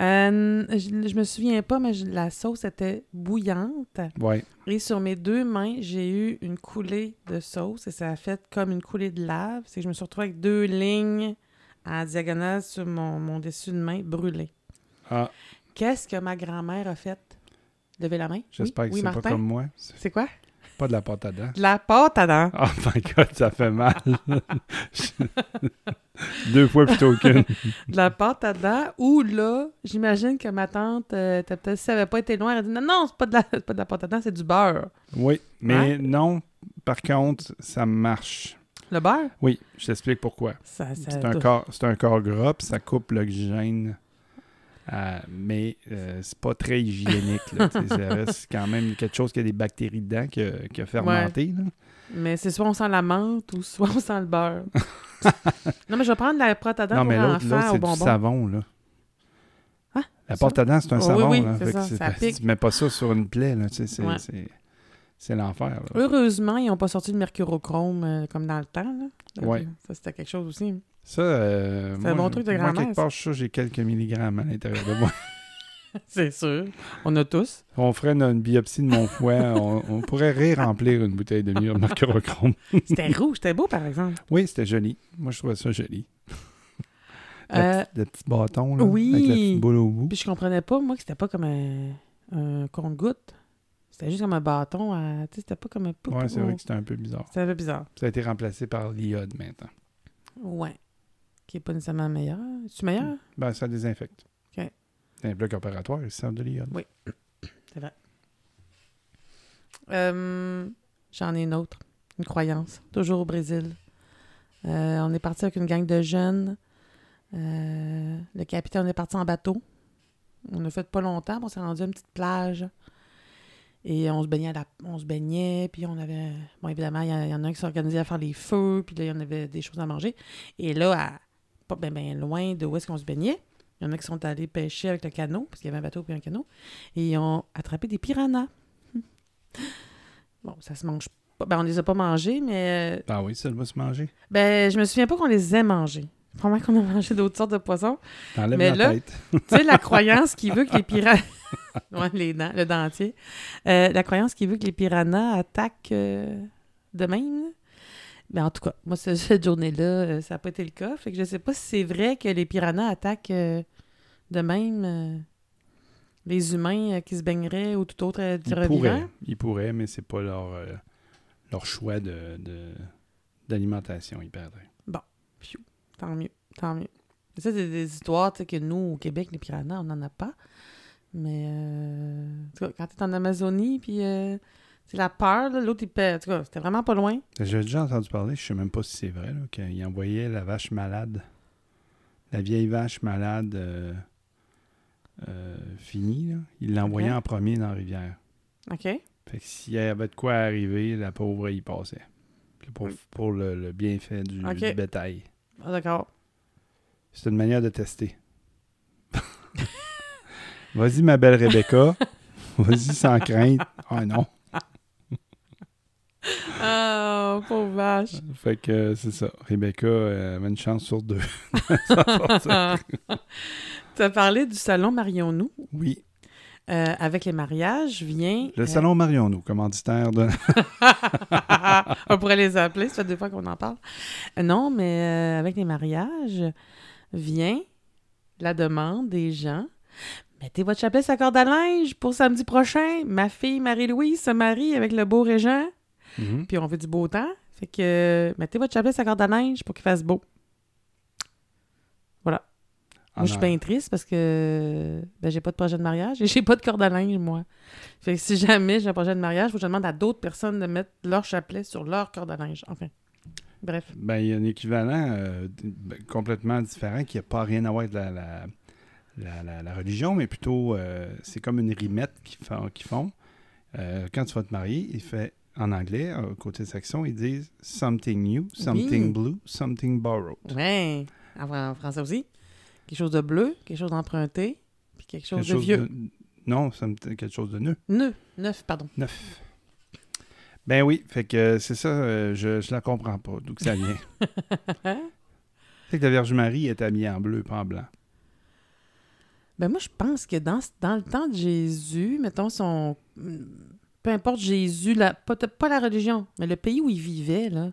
[SPEAKER 2] Euh, je, je me souviens pas, mais je- la sauce était bouillante.
[SPEAKER 1] Ouais.
[SPEAKER 2] Et sur mes deux mains, j'ai eu une coulée de sauce et ça a fait comme une coulée de lave. C'est que je me suis retrouvée avec deux lignes en diagonale sur mon, mon dessus de main brûlé.
[SPEAKER 1] Ah,
[SPEAKER 2] Qu'est-ce que ma grand-mère a fait? Levez la main.
[SPEAKER 1] j'espère
[SPEAKER 2] oui,
[SPEAKER 1] que
[SPEAKER 2] oui,
[SPEAKER 1] c'est pas comme moi. C'est
[SPEAKER 2] quoi?
[SPEAKER 1] Pas de la pâte à dents.
[SPEAKER 2] De la pâte à dents.
[SPEAKER 1] Oh my God, ça fait mal. Deux fois plutôt qu'une.
[SPEAKER 2] De la pâte à dents. Ou là, j'imagine que ma tante, euh, t'as peut-être, si elle avait pas été loin, elle a dit non, non, c'est pas, de la, pas de la pâte à dents, c'est du beurre.
[SPEAKER 1] Oui, mais
[SPEAKER 2] Hein?
[SPEAKER 1] non, par contre, ça marche.
[SPEAKER 2] Le beurre?
[SPEAKER 1] Oui, je t'explique pourquoi.
[SPEAKER 2] Ça, ça
[SPEAKER 1] C'est un, corps, c'est un corps gras, puis ça coupe l'oxygène. Euh, mais euh, c'est pas très hygiénique. reste quand même quelque chose qui a des bactéries dedans qui a, qui a fermenté. là.
[SPEAKER 2] Mais c'est soit on sent la menthe ou soit on sent le beurre. non, mais je vais prendre la pâte à dents
[SPEAKER 1] Non,
[SPEAKER 2] pour
[SPEAKER 1] mais l'autre, c'est du savon. Là.
[SPEAKER 2] Ah,
[SPEAKER 1] La pâte à dents, c'est un
[SPEAKER 2] Oh,
[SPEAKER 1] savon.
[SPEAKER 2] oui, oui,
[SPEAKER 1] là.
[SPEAKER 2] c'est
[SPEAKER 1] Fait
[SPEAKER 2] ça,
[SPEAKER 1] que c'est-
[SPEAKER 2] ça pique.
[SPEAKER 1] Tu mets pas ça sur une plaie. Là, tu sais, c'est,
[SPEAKER 2] Ouais.
[SPEAKER 1] c'est, c'est l'enfer. là.
[SPEAKER 2] Heureusement, ils n'ont pas sorti de mercurochrome euh, comme dans le temps. Là. Donc,
[SPEAKER 1] Ouais.
[SPEAKER 2] Ça, c'était quelque chose aussi.
[SPEAKER 1] Ça, euh,
[SPEAKER 2] C'est un bon truc de grand-mère,
[SPEAKER 1] quelque part, que j'ai quelques milligrammes à l'intérieur de moi.
[SPEAKER 2] C'est sûr. On a tous.
[SPEAKER 1] On ferait une, une biopsie de mon foie. on, on pourrait ré-remplir une bouteille de mercurochrome.
[SPEAKER 2] C'était rouge, c'était beau, par exemple.
[SPEAKER 1] Oui, c'était joli. Moi, je trouvais ça joli. Le,
[SPEAKER 2] Euh,
[SPEAKER 1] petit, le petit bâton, là,
[SPEAKER 2] oui.
[SPEAKER 1] avec la petite boule au bout.
[SPEAKER 2] Puis je comprenais pas, moi, que c'était pas comme un, un compte-goutte. C'était juste comme un bâton. à- Tu sais, c'était pas comme un.
[SPEAKER 1] Ouais, c'est vrai que c'était un peu bizarre.
[SPEAKER 2] C'était un peu bizarre.
[SPEAKER 1] Ça a été remplacé par l'iode maintenant.
[SPEAKER 2] Ouais. Qui est pas nécessairement meilleur. C'est meilleur?
[SPEAKER 1] Ben, ça désinfecte.
[SPEAKER 2] OK.
[SPEAKER 1] Dans les blocs opératoires, ils servent de l'iode.
[SPEAKER 2] Oui. C'est vrai. Euh, J'en ai une autre. Une croyance. Toujours au Brésil. Euh, on est parti avec une gang de jeunes. Euh, le capitaine est parti en bateau. On a fait pas longtemps, on s'est rendu à une petite plage. Et on se baignait, à la- on se baignait, puis on avait... Bon, évidemment, il y, y en a un qui s'organisait à faire les feux, puis là, il y en avait des choses à manger. Et là, à, pas bien loin de où est-ce qu'on se baignait, il y en a qui sont allés pêcher avec le canot, parce qu'il y avait un bateau puis un canot, et ils ont attrapé des piranhas. Bon, ça se mange pas. Ben, on les a pas mangés, mais... euh,
[SPEAKER 1] Ah oui, ça va se manger.
[SPEAKER 2] Ben, je me souviens pas qu'on les ait mangés. Probablement qu'on a mangé d'autres sortes de poissons. Mais
[SPEAKER 1] la
[SPEAKER 2] là- tu sais, la croyance qui veut que les piranhas... ouais, les dents, le dentier. Euh, la croyance qui veut que les piranhas attaquent euh, de même. Là. Ben, en tout cas, moi, ce- cette journée-là, euh, ça n'a pas été le cas. Fait que je sais pas si c'est vrai que les piranhas attaquent euh, de même euh, les humains euh, qui se baigneraient ou tout autre
[SPEAKER 1] Ils pourraient, ils pourraient, mais c'est pas leur, leur choix de, de- d'alimentation, ils perdraient.
[SPEAKER 2] Pfiou. Tant mieux, tant mieux. Ça, c'est des histoires tu sais, que nous, au Québec, les piranhas, on n'en a pas. Mais euh, en tout cas, quand tu es en Amazonie, puis euh, c'est la peur, là, l'autre, il. En tout cas, c'était vraiment pas loin.
[SPEAKER 1] J'ai déjà entendu parler, je sais même pas si c'est vrai, là, qu'ils envoyaient la vache malade, la vieille vache malade euh, euh, finie, là, ils l'envoyaient
[SPEAKER 2] Ok.
[SPEAKER 1] en premier dans la rivière.
[SPEAKER 2] OK?
[SPEAKER 1] Fait que s'il y avait de quoi arriver, la pauvre, il passait. Pour, pour le, le bienfait du, bétail.
[SPEAKER 2] Ah, d'accord.
[SPEAKER 1] C'est une manière de tester. Vas-y, ma belle Rebecca. Vas-y sans crainte. Ah non.
[SPEAKER 2] Ah, pauvre vache.
[SPEAKER 1] Fait que euh, c'est ça. Rebecca euh, avait une chance sur deux.
[SPEAKER 2] tu as parlé du salon Marions-nous.
[SPEAKER 1] Oui.
[SPEAKER 2] Euh, avec les mariages vient.
[SPEAKER 1] Le
[SPEAKER 2] euh,
[SPEAKER 1] salon Marion-nous, commanditaire de.
[SPEAKER 2] On pourrait les appeler, ça fait deux fois qu'on en parle. Non, mais euh, avec les mariages vient la demande des gens. Mettez votre chapelet sa corde à linge pour samedi prochain. Ma fille Marie-Louise se marie avec le beau régent.
[SPEAKER 1] Mhm.
[SPEAKER 2] Puis on veut du beau temps. Fait que mettez votre chapelet sa corde à linge pour qu'il fasse beau. Moi, je suis
[SPEAKER 1] En-
[SPEAKER 2] bien triste parce que ben, j'ai pas de projet de mariage et j'ai pas de corde à linge, moi. Fait que si jamais j'ai un projet de mariage, faut que je demande à d'autres personnes de mettre leur chapelet sur leur corde à linge. Enfin, bref.
[SPEAKER 1] Ben, il y a un équivalent euh, ben, complètement différent qui n'a pas rien à voir avec la, la, la, la- la religion, mais plutôt, euh, c'est comme une rimette qu'ils font. qu'ils font. Euh, quand tu vas te marier, il fait en anglais, euh, côté saxon, ils disent something new, something
[SPEAKER 2] Oui.
[SPEAKER 1] blue, something borrowed.
[SPEAKER 2] Ouais. En, français aussi. Quelque chose de bleu, quelque chose d'emprunté, puis quelque chose
[SPEAKER 1] Quelque
[SPEAKER 2] de
[SPEAKER 1] chose
[SPEAKER 2] vieux.
[SPEAKER 1] de- non, quelque chose de neuf.
[SPEAKER 2] Neuf. Neuf, pardon.
[SPEAKER 1] Neuf. Ben oui, fait que c'est ça, euh, je, je la comprends pas, d'où que ça vient. c'est que la Vierge Marie est habillée en bleu, pas en blanc.
[SPEAKER 2] Ben moi, je pense que dans, dans le temps de Jésus, mettons son... Peu importe Jésus, la, pas, pas la religion, mais le pays où il vivait, là,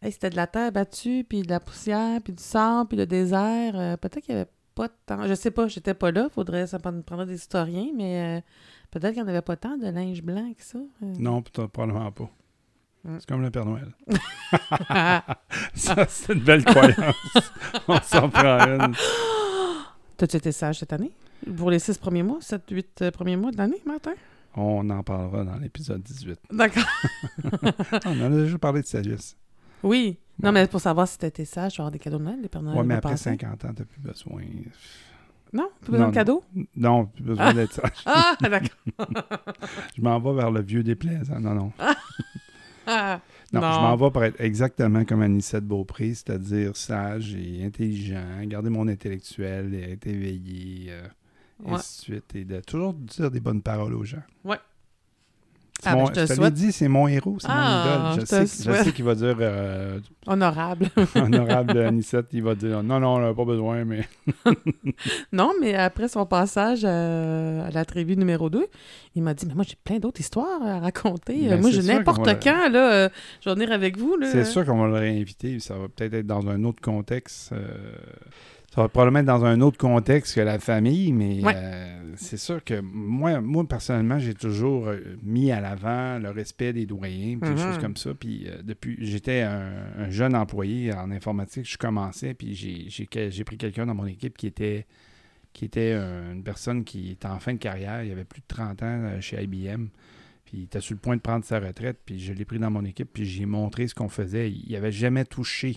[SPEAKER 2] hey, c'était de la terre battue, puis de la poussière, puis du sable, puis le désert. euh, peut-être qu'il n'y avait pas tant... Je sais pas, j'étais pas là, faudrait, ça prendrait des historiens, mais euh, peut-être qu'il n'y en avait pas tant de linge blanc que ça. euh.
[SPEAKER 1] Non, probablement pas.
[SPEAKER 2] Mm.
[SPEAKER 1] C'est comme le Père Noël. ça, c'est une belle croyance. On s'en prend une.
[SPEAKER 2] T'as-tu été sage cette année? Pour les six premiers mois, sept, huit premiers mois de l'année, Martin?
[SPEAKER 1] On en parlera dans l'épisode 18.
[SPEAKER 2] D'accord.
[SPEAKER 1] On en a déjà parlé de sagesse.
[SPEAKER 2] Oui. Non, mais pour savoir si t'étais sage, tu vas avoir des cadeaux de Noël, des Pères Noël.
[SPEAKER 1] Ouais, mais après
[SPEAKER 2] passer.
[SPEAKER 1] 50 ans, t'as plus besoin.
[SPEAKER 2] Non? Plus besoin
[SPEAKER 1] Non,
[SPEAKER 2] de cadeaux?
[SPEAKER 1] Non, plus besoin d'être sage.
[SPEAKER 2] Ah, d'accord.
[SPEAKER 1] Je m'en vais vers le vieux déplaisant. Non, non.
[SPEAKER 2] Ah,
[SPEAKER 1] Non,
[SPEAKER 2] Non.
[SPEAKER 1] je m'en vais pour être exactement comme Anicette Beaupré, c'est-à-dire sage et intelligent, garder mon intellectuel et être éveillé, euh,
[SPEAKER 2] Ouais.
[SPEAKER 1] ainsi de suite, et de toujours dire des bonnes paroles aux gens.
[SPEAKER 2] Ouais. Ah, ben,
[SPEAKER 1] mon-
[SPEAKER 2] je te
[SPEAKER 1] je te
[SPEAKER 2] souhaite.
[SPEAKER 1] dit, c'est mon héros, c'est
[SPEAKER 2] Ah,
[SPEAKER 1] mon idole.
[SPEAKER 2] je
[SPEAKER 1] sais, je sais qu'il va dire, euh,
[SPEAKER 2] honorable.
[SPEAKER 1] honorable Anicette, il va dire, non, non, on n'a pas besoin, mais...
[SPEAKER 2] non, mais après son passage euh, à la tribu numéro 2, il m'a dit Mais moi, j'ai plein d'autres histoires à raconter.
[SPEAKER 1] Ben,
[SPEAKER 2] moi, j'ai n'importe quand, là, euh, je vais venir avec vous.
[SPEAKER 1] C'est sûr qu'on va le réinviter. Ça va peut-être être dans un autre contexte. euh, ça va probablement être dans un autre contexte que la famille, mais
[SPEAKER 2] Ouais.
[SPEAKER 1] euh, c'est sûr que moi, moi personnellement, j'ai toujours euh, mis à l'avant le respect des doyens, puis des choses comme ça. Puis euh, depuis, j'étais un, un jeune employé en informatique, je commençais, puis j'ai- pris quelqu'un dans mon équipe qui était qui était un- une personne qui était en fin de carrière. Il avait plus de 30 ans chez IBM. Puis il était sur le point de prendre sa retraite. Puis je l'ai pris dans mon équipe. Puis j'ai montré ce qu'on faisait. Il n'avait jamais touché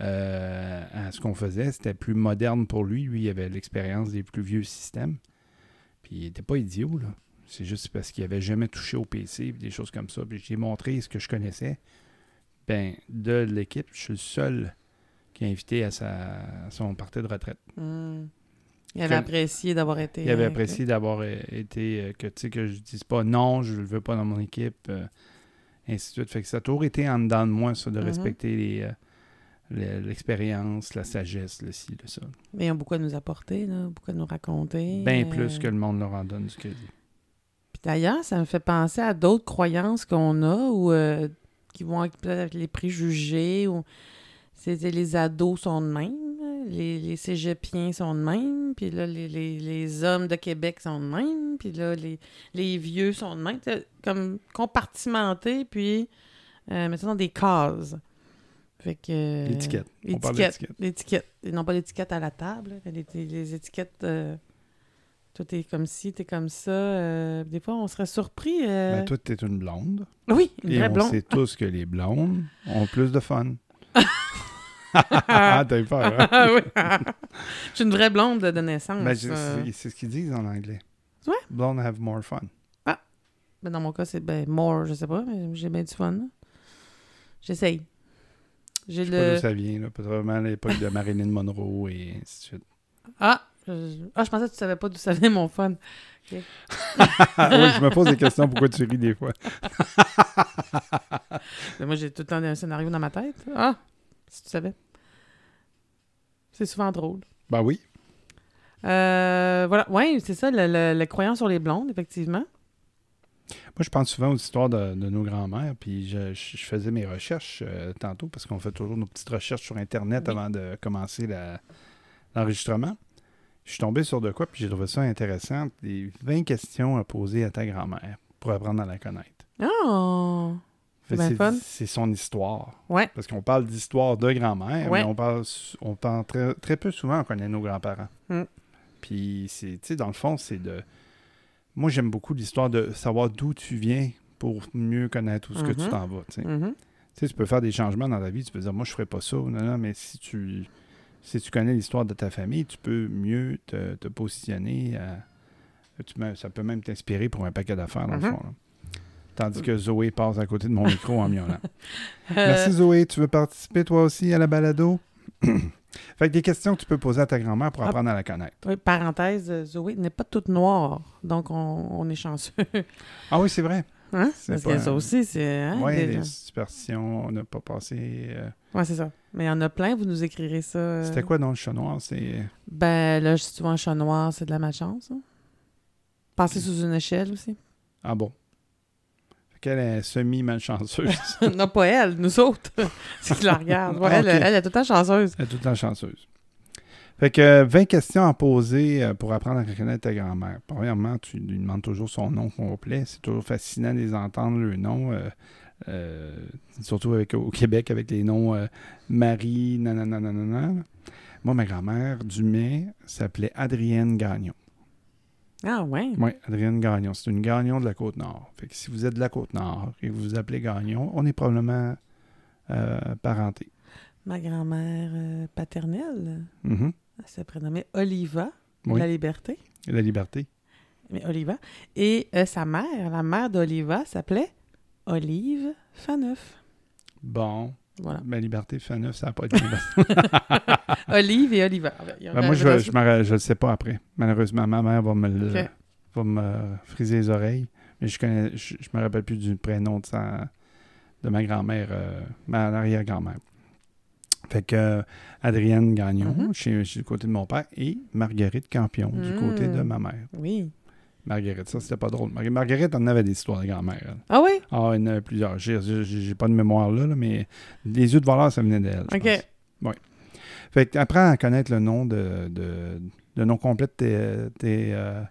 [SPEAKER 1] euh, à ce qu'on faisait. C'était plus moderne pour lui. Lui, il avait l'expérience des plus vieux systèmes. Puis il n'était pas idiot, là. C'est juste parce qu'il n'avait jamais touché au PC, des choses comme ça. Puis j'ai montré ce que je connaissais. Ben, de l'équipe, je suis le seul qui a invité à, sa, à son parti de retraite.
[SPEAKER 2] Hmm. Il avait
[SPEAKER 1] Que-
[SPEAKER 2] apprécié d'avoir été.
[SPEAKER 1] Il avait
[SPEAKER 2] euh,
[SPEAKER 1] apprécié d'avoir euh, été, euh, que, tu sais, que je dise pas non, je le veux pas dans mon équipe, euh, ainsi de suite. Fait que ça a toujours été en dedans de moi, ça, de
[SPEAKER 2] Mhm.
[SPEAKER 1] respecter les, le- l'expérience, la sagesse, le ci, le ça.
[SPEAKER 2] Mais ils ont beaucoup à nous apporter, là, beaucoup à nous raconter.
[SPEAKER 1] Bien
[SPEAKER 2] euh,
[SPEAKER 1] plus que le monde leur en donne du crédit.
[SPEAKER 2] Puis d'ailleurs, ça me fait penser à d'autres croyances qu'on a ou euh, qui vont peut-être avec les préjugés ou c'est les ados sont de même, les, les cégepiens sont de même, puis là, les, les, les hommes de Québec sont de même, puis là, les, les vieux sont de même. Comme compartimentés, puis euh, mettre ça dans des cases. Fait que... euh,
[SPEAKER 1] L'étiquette. On parle d'étiquette.
[SPEAKER 2] L'étiquette. Et non pas l'étiquette à la table. Les, les étiquettes. euh, toi, t'es comme ci, t'es comme ça. euh, des fois, on serait surpris. euh,
[SPEAKER 1] Ben, toi, t'es une blonde.
[SPEAKER 2] Oui, une
[SPEAKER 1] Et
[SPEAKER 2] vraie
[SPEAKER 1] on
[SPEAKER 2] blonde.
[SPEAKER 1] sait tous que les blondes ont plus de fun. ah, t'as eu peur, hein?
[SPEAKER 2] Ah oui. Je suis une vraie blonde de naissance.
[SPEAKER 1] Ben,
[SPEAKER 2] euh.
[SPEAKER 1] c'est ce qu'ils disent en anglais.
[SPEAKER 2] Ouais.
[SPEAKER 1] Blondes have more fun.
[SPEAKER 2] Ben, Mais dans mon cas, c'est ben, more, je sais pas, mais j'ai bien du fun. J'essaye. J'ai
[SPEAKER 1] Je sais pas
[SPEAKER 2] le.
[SPEAKER 1] d'où ça vient, là. Probablement à l'époque de Marilyn Monroe et ainsi de suite.
[SPEAKER 2] Ah! je- Ah, je pensais que tu savais pas d'où ça venait mon fun.
[SPEAKER 1] oui, je me pose des questions pourquoi tu ris des fois?
[SPEAKER 2] Mais moi, j'ai tout le temps un scénario dans ma tête. Ah! Si tu savais. C'est souvent drôle.
[SPEAKER 1] Ben oui.
[SPEAKER 2] Euh, voilà. Oui, c'est ça, le, le, le croyant sur les blondes, effectivement.
[SPEAKER 1] Moi, je pense souvent aux histoires de, de nos grands-mères, puis je, faisais mes recherches euh, tantôt, parce qu'on fait toujours nos petites recherches sur Internet
[SPEAKER 2] Oui.
[SPEAKER 1] avant de commencer l'enregistrement. Je suis tombé sur de quoi, puis j'ai trouvé ça intéressant. Des 20 questions à poser à ta grand-mère pour apprendre à la connaître.
[SPEAKER 2] Oh! C'est fun.
[SPEAKER 1] C'est son histoire.
[SPEAKER 2] Ouais.
[SPEAKER 1] Parce qu'on parle d'histoire de grand-mère,
[SPEAKER 2] Ouais.
[SPEAKER 1] mais on parle, on parle très, très peu souvent, on connaît nos grands-parents.
[SPEAKER 2] Mm.
[SPEAKER 1] Puis, c'est, tu sais, dans le fond, c'est de. Moi, j'aime beaucoup l'histoire de savoir d'où tu viens pour mieux connaître où ce que tu
[SPEAKER 2] Mhm.
[SPEAKER 1] t'en vas. tu sais.
[SPEAKER 2] Mhm.
[SPEAKER 1] Tu sais, tu peux faire des changements dans ta vie, tu peux dire, moi, je ferais pas ça. Non, non, mais si tu, si tu connais l'histoire de ta famille, tu peux mieux te, te positionner. à- tu me- ça peut même t'inspirer pour un paquet d'affaires, dans le
[SPEAKER 2] Mhm.
[SPEAKER 1] fond. là. Tandis que Zoé passe à côté de mon micro en miaulant.
[SPEAKER 2] Euh,
[SPEAKER 1] Merci Zoé. Tu veux participer toi aussi à la balado? fait que des questions que tu peux poser à ta grand-mère pour
[SPEAKER 2] Ah.
[SPEAKER 1] apprendre à la connaître.
[SPEAKER 2] oui, parenthèse, euh, Zoé n'est pas toute noire, donc on, on est chanceux.
[SPEAKER 1] Ah oui, c'est vrai.
[SPEAKER 2] Hein?
[SPEAKER 1] C'est
[SPEAKER 2] Parce
[SPEAKER 1] pas-
[SPEAKER 2] que ça aussi, c'est. Hein,
[SPEAKER 1] oui, les
[SPEAKER 2] gens.
[SPEAKER 1] superstitions, on n'a pas passé. euh,
[SPEAKER 2] Ouais, c'est ça. Mais il y en a plein, vous nous écrirez ça. euh,
[SPEAKER 1] C'était quoi dans le chat noir? C'est.
[SPEAKER 2] Ben là, souvent un chat noir, c'est de la malchance. hein. Passer sous une échelle aussi.
[SPEAKER 1] Ah bon? Qu'elle est semi-malchanceuse?
[SPEAKER 2] non, pas elle, nous autres. c'est qui la regarde. Ouais,
[SPEAKER 1] Ah,
[SPEAKER 2] elle, est tout le temps chanceuse.
[SPEAKER 1] Elle est tout le temps chanceuse. Fait que euh, 20 questions à poser euh, pour apprendre à reconnaître ta grand-mère. Premièrement, tu lui demandes toujours son nom complet. C'est toujours fascinant de les entendre, le nom. euh, euh, surtout avec, au Québec avec les noms euh, Marie, nanana, nanana. Moi, ma grand-mère, Dumais, s'appelait Adrienne Gagnon.
[SPEAKER 2] Ah ouais.
[SPEAKER 1] Oui, Adrienne Gagnon. C'est une Gagnon de la Côte-Nord. Fait que si vous êtes de la Côte-Nord et que vous vous appelez Gagnon, on est probablement euh, parenté.
[SPEAKER 2] Ma grand-mère euh, paternelle,
[SPEAKER 1] Mhm.
[SPEAKER 2] elle se prénommait Oliva,
[SPEAKER 1] Oui.
[SPEAKER 2] la liberté.
[SPEAKER 1] La liberté.
[SPEAKER 2] Mais Oliva. Et euh, sa mère, la mère d'Oliva, s'appelait Olive Faneuf.
[SPEAKER 1] Bon.
[SPEAKER 2] Voilà.
[SPEAKER 1] Ma liberté neuf, ça n'a pas été liberté.
[SPEAKER 2] Olive et Oliva. Ah, ben,
[SPEAKER 1] Ben, moi, je ne le sais pas après. Malheureusement, ma mère va me, le- va me friser les oreilles. Mais je connais, je, je me rappelle plus du prénom de, sa, de ma grand-mère, euh, ma arrière-grand-mère. Fait que euh, Adrienne Gagnon,
[SPEAKER 2] Mhm.
[SPEAKER 1] chez, chez du côté de mon père, et Marguerite Campion, du
[SPEAKER 2] Mm.
[SPEAKER 1] côté de ma mère.
[SPEAKER 2] Oui.
[SPEAKER 1] Marguerite, ça, c'était pas drôle. Mar- Marguerite, on avait des histoires de grand-mère. elle.
[SPEAKER 2] Ah oui?
[SPEAKER 1] Ah, il y en a plusieurs. J'ai- pas de mémoire là, là, mais les yeux de voleur, ça venait d'elle.
[SPEAKER 2] OK.
[SPEAKER 1] Ouais. Fait que apprends à connaître le nom de, de le nom complet de tes, tes, euh,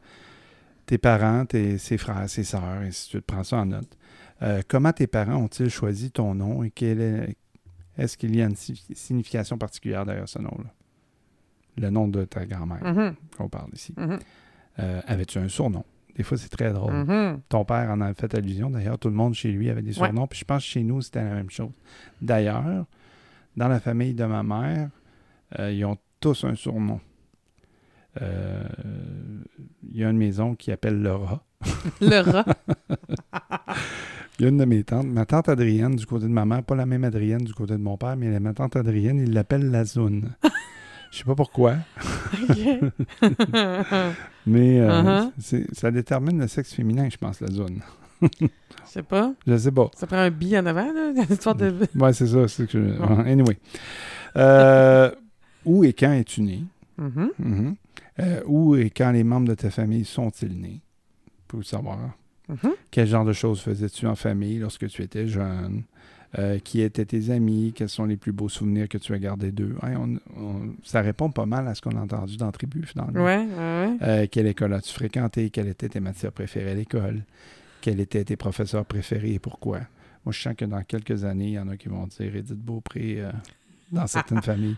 [SPEAKER 1] tes parents, tes, ses frères, ses sœurs, et si tu prends ça en note. Euh, comment tes parents ont-ils choisi ton nom et quel est, est-ce qu'il y a une si- signification particulière derrière ce nom-là? Le nom de ta grand-mère qu'on parle ici.
[SPEAKER 2] Mhm.
[SPEAKER 1] Euh, Avais-tu un surnom? Des fois, c'est très drôle.
[SPEAKER 2] Mhm.
[SPEAKER 1] Ton père en a fait allusion. D'ailleurs, tout le monde chez lui avait des
[SPEAKER 2] Ouais.
[SPEAKER 1] surnoms. Puis je pense que chez nous, c'était la même chose. D'ailleurs, dans la famille de ma mère, euh, ils ont tous un surnom. Euh, Il y a une maison qui appelle le rat.
[SPEAKER 2] Le rat.
[SPEAKER 1] Il y a une de mes tantes, ma tante Adrienne du côté de ma mère, pas la même Adrienne du côté de mon père, mais ma tante Adrienne, il l'appelle la zoune. Je sais pas pourquoi, mais euh,
[SPEAKER 2] Uh-huh.
[SPEAKER 1] c'est- ça détermine le sexe féminin, je pense, la zone.
[SPEAKER 2] Je sais pas.
[SPEAKER 1] Je sais pas.
[SPEAKER 2] Ça prend un billet en avant, là. L'histoire de.
[SPEAKER 1] Ouais, c'est ça. c'est que je-
[SPEAKER 2] Bon.
[SPEAKER 1] Anyway. Euh, où et quand es-tu né?
[SPEAKER 2] Mhm.
[SPEAKER 1] Mhm. Euh, où et quand les membres de ta famille sont-ils nés? Pour le savoir.
[SPEAKER 2] Mhm.
[SPEAKER 1] Quel genre de choses faisais-tu en famille lorsque tu étais jeune? Euh, qui étaient tes amis? Quels sont les plus beaux souvenirs que tu as gardés d'eux? Hein, on- on- ça répond pas mal à ce qu'on a entendu dans Tribu, finalement.
[SPEAKER 2] Ouais.
[SPEAKER 1] Euh, quelle école as-tu fréquenté? Quelles étaient tes matières préférées à l'école? Quels étaient tes professeurs préférés et pourquoi? Moi, je sens que dans quelques années, il y en a qui vont dire Edith Beaupré euh, dans certaines familles.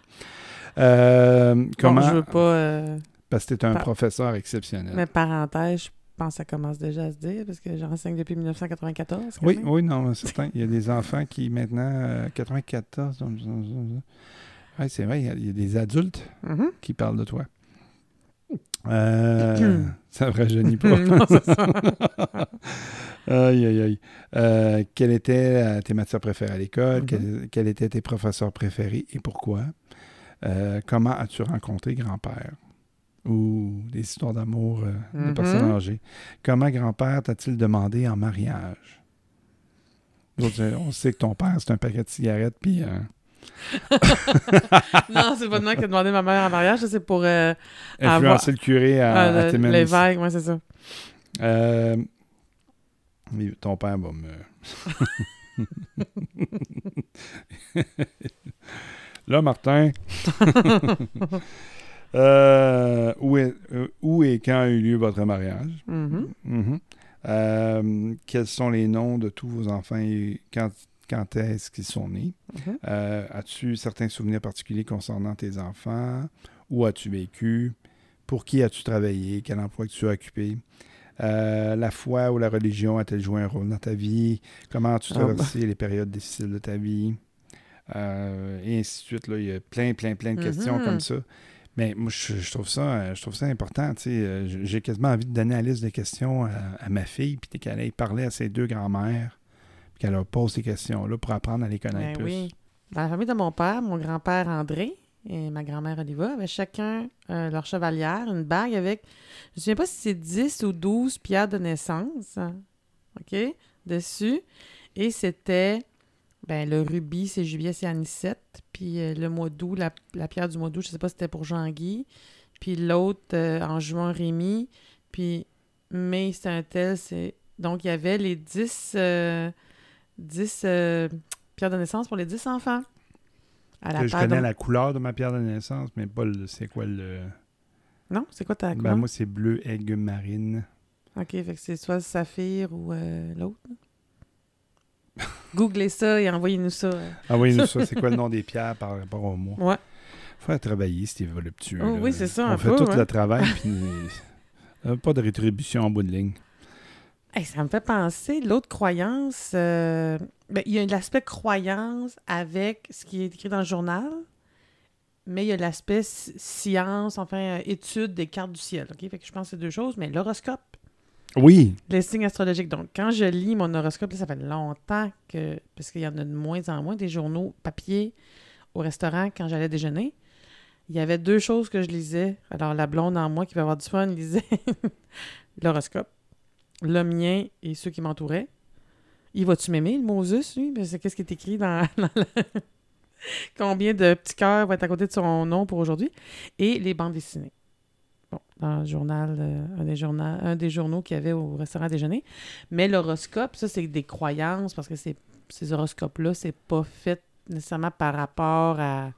[SPEAKER 1] Euh, comment?
[SPEAKER 2] Bon, je veux pas. euh,
[SPEAKER 1] Parce que tu es un
[SPEAKER 2] Par-
[SPEAKER 1] professeur exceptionnel.
[SPEAKER 2] Mais parenthèse, je pense que ça commence déjà à se dire parce que j'enseigne depuis 1994. quand
[SPEAKER 1] Oui,
[SPEAKER 2] même.
[SPEAKER 1] oui, non, c'est certain. Il y a des enfants qui, maintenant, euh, 94, donc, ouais, c'est vrai, il y, a, il y a des adultes
[SPEAKER 2] Mhm.
[SPEAKER 1] qui parlent de toi. Euh, ça ne rajeunit pas.
[SPEAKER 2] Non, ça.
[SPEAKER 1] Aïe, aïe, aïe. Euh, quelles étaient euh, tes matières préférées à l'école?
[SPEAKER 2] Mhm.
[SPEAKER 1] Quels, quels étaient tes professeurs préférés et pourquoi? Euh, comment as-tu rencontré grand-père? Ou des histoires d'amour euh, de
[SPEAKER 2] Mhm.
[SPEAKER 1] personnes âgées. Comment grand-père t'a-t-il demandé en mariage? On sait que ton père, c'est un paquet de cigarettes, puis... euh,
[SPEAKER 2] non, c'est pas de moi qui a demandé ma mère en mariage, c'est pour euh,
[SPEAKER 1] influencer le curé à,
[SPEAKER 2] ah,
[SPEAKER 1] à
[SPEAKER 2] le- ouais, c'est ça.
[SPEAKER 1] Euh, mais ton père va me. Là, Martin. Euh, où, est- euh, où et quand a eu lieu votre mariage?
[SPEAKER 2] Mhm.
[SPEAKER 1] Mhm. Euh, quels sont les noms de tous vos enfants et quand, quand est-ce qu'ils sont nés?
[SPEAKER 2] Mhm.
[SPEAKER 1] Euh, as-tu certains souvenirs particuliers concernant tes enfants? Où as-tu vécu? Pour qui as-tu travaillé? Quel emploi que tu as occupé? Euh, la foi ou la religion a-t-elle joué un rôle dans ta vie? Comment as-tu
[SPEAKER 2] Ah, bah.
[SPEAKER 1] traversé les périodes difficiles de ta vie? Et ainsi de suite. Là, il y a plein, plein, plein de questions comme ça. Mais moi, je, je trouve ça, euh, je trouve ça important. tu sais. Euh, J'ai quasiment envie de donner la liste de questions à, à ma fille, puis qu'elle aille parler à ses deux grands-mères, puis qu'elle leur pose ces questions-là pour apprendre à les connaître
[SPEAKER 2] Ben
[SPEAKER 1] plus.
[SPEAKER 2] oui. Dans la famille de mon père, mon grand-père André et ma grand-mère Oliva avaient chacun euh, leur chevalière, une bague avec, je ne souviens pas si c'est 10 ou 12 pierres de naissance, hein, OK, dessus. Et c'était, ben, le rubis, c'est juillet, c'est anisette. Puis euh, le mois d'août, la, la pierre du mois d'août, je sais pas si c'était pour Jean-Guy. Puis l'autre, euh, en juin, Rémi. Puis mai, c'est un tel, c'est... Donc, il y avait les 10, euh, 10 pierres de naissance pour les 10 enfants. À la
[SPEAKER 1] Que je connais la couleur de ma pierre de naissance, mais pas le, c'est quoi le.
[SPEAKER 2] Non? C'est quoi ta
[SPEAKER 1] Ben,
[SPEAKER 2] couleur?
[SPEAKER 1] moi, c'est bleu aigue marine.
[SPEAKER 2] OK, fait que c'est soit le saphir ou l'autre. Googlez ça et envoyez-nous ça.
[SPEAKER 1] Envoyez-nous ça. C'est quoi le nom des pierres par rapport au mois?
[SPEAKER 2] Ouais.
[SPEAKER 1] Faut travailler, Steve voluptueux.
[SPEAKER 2] Oh oui, c'est ça,
[SPEAKER 1] On
[SPEAKER 2] un
[SPEAKER 1] fait
[SPEAKER 2] peu,
[SPEAKER 1] tout
[SPEAKER 2] ouais.
[SPEAKER 1] le travail, puis euh, pas de rétribution en bout de ligne.
[SPEAKER 2] Hey, ça me fait penser, l'autre croyance, euh, ben, il y a l'aspect croyance avec ce qui est écrit dans le journal, mais il y a l'aspect sci- science, enfin, euh, étude des cartes du ciel. OK? Fait que je pense que c'est deux choses, mais l'horoscope,
[SPEAKER 1] Oui,
[SPEAKER 2] les signes astrologiques. Donc, quand je lis mon horoscope, là, ça fait longtemps que, parce qu'il y en a de moins en moins, des journaux papier au restaurant quand j'allais déjeuner. Il y avait deux choses que je lisais. Alors, la blonde en moi qui va avoir du fun lisait l'horoscope, le mien et ceux qui m'entouraient. Il va-tu m'aimer, le Moses, lui? C'est qu'est-ce qui est écrit dans, Combien de petits cœurs vont être à côté de son nom pour aujourd'hui? Et les bandes dessinées. Bon, dans le journal, euh, un, des journaux, un des journaux qu'il y avait au restaurant à déjeuner. Mais l'horoscope, ça, c'est des croyances parce que c'est, ces horoscopes-là, c'est pas fait nécessairement par rapport à,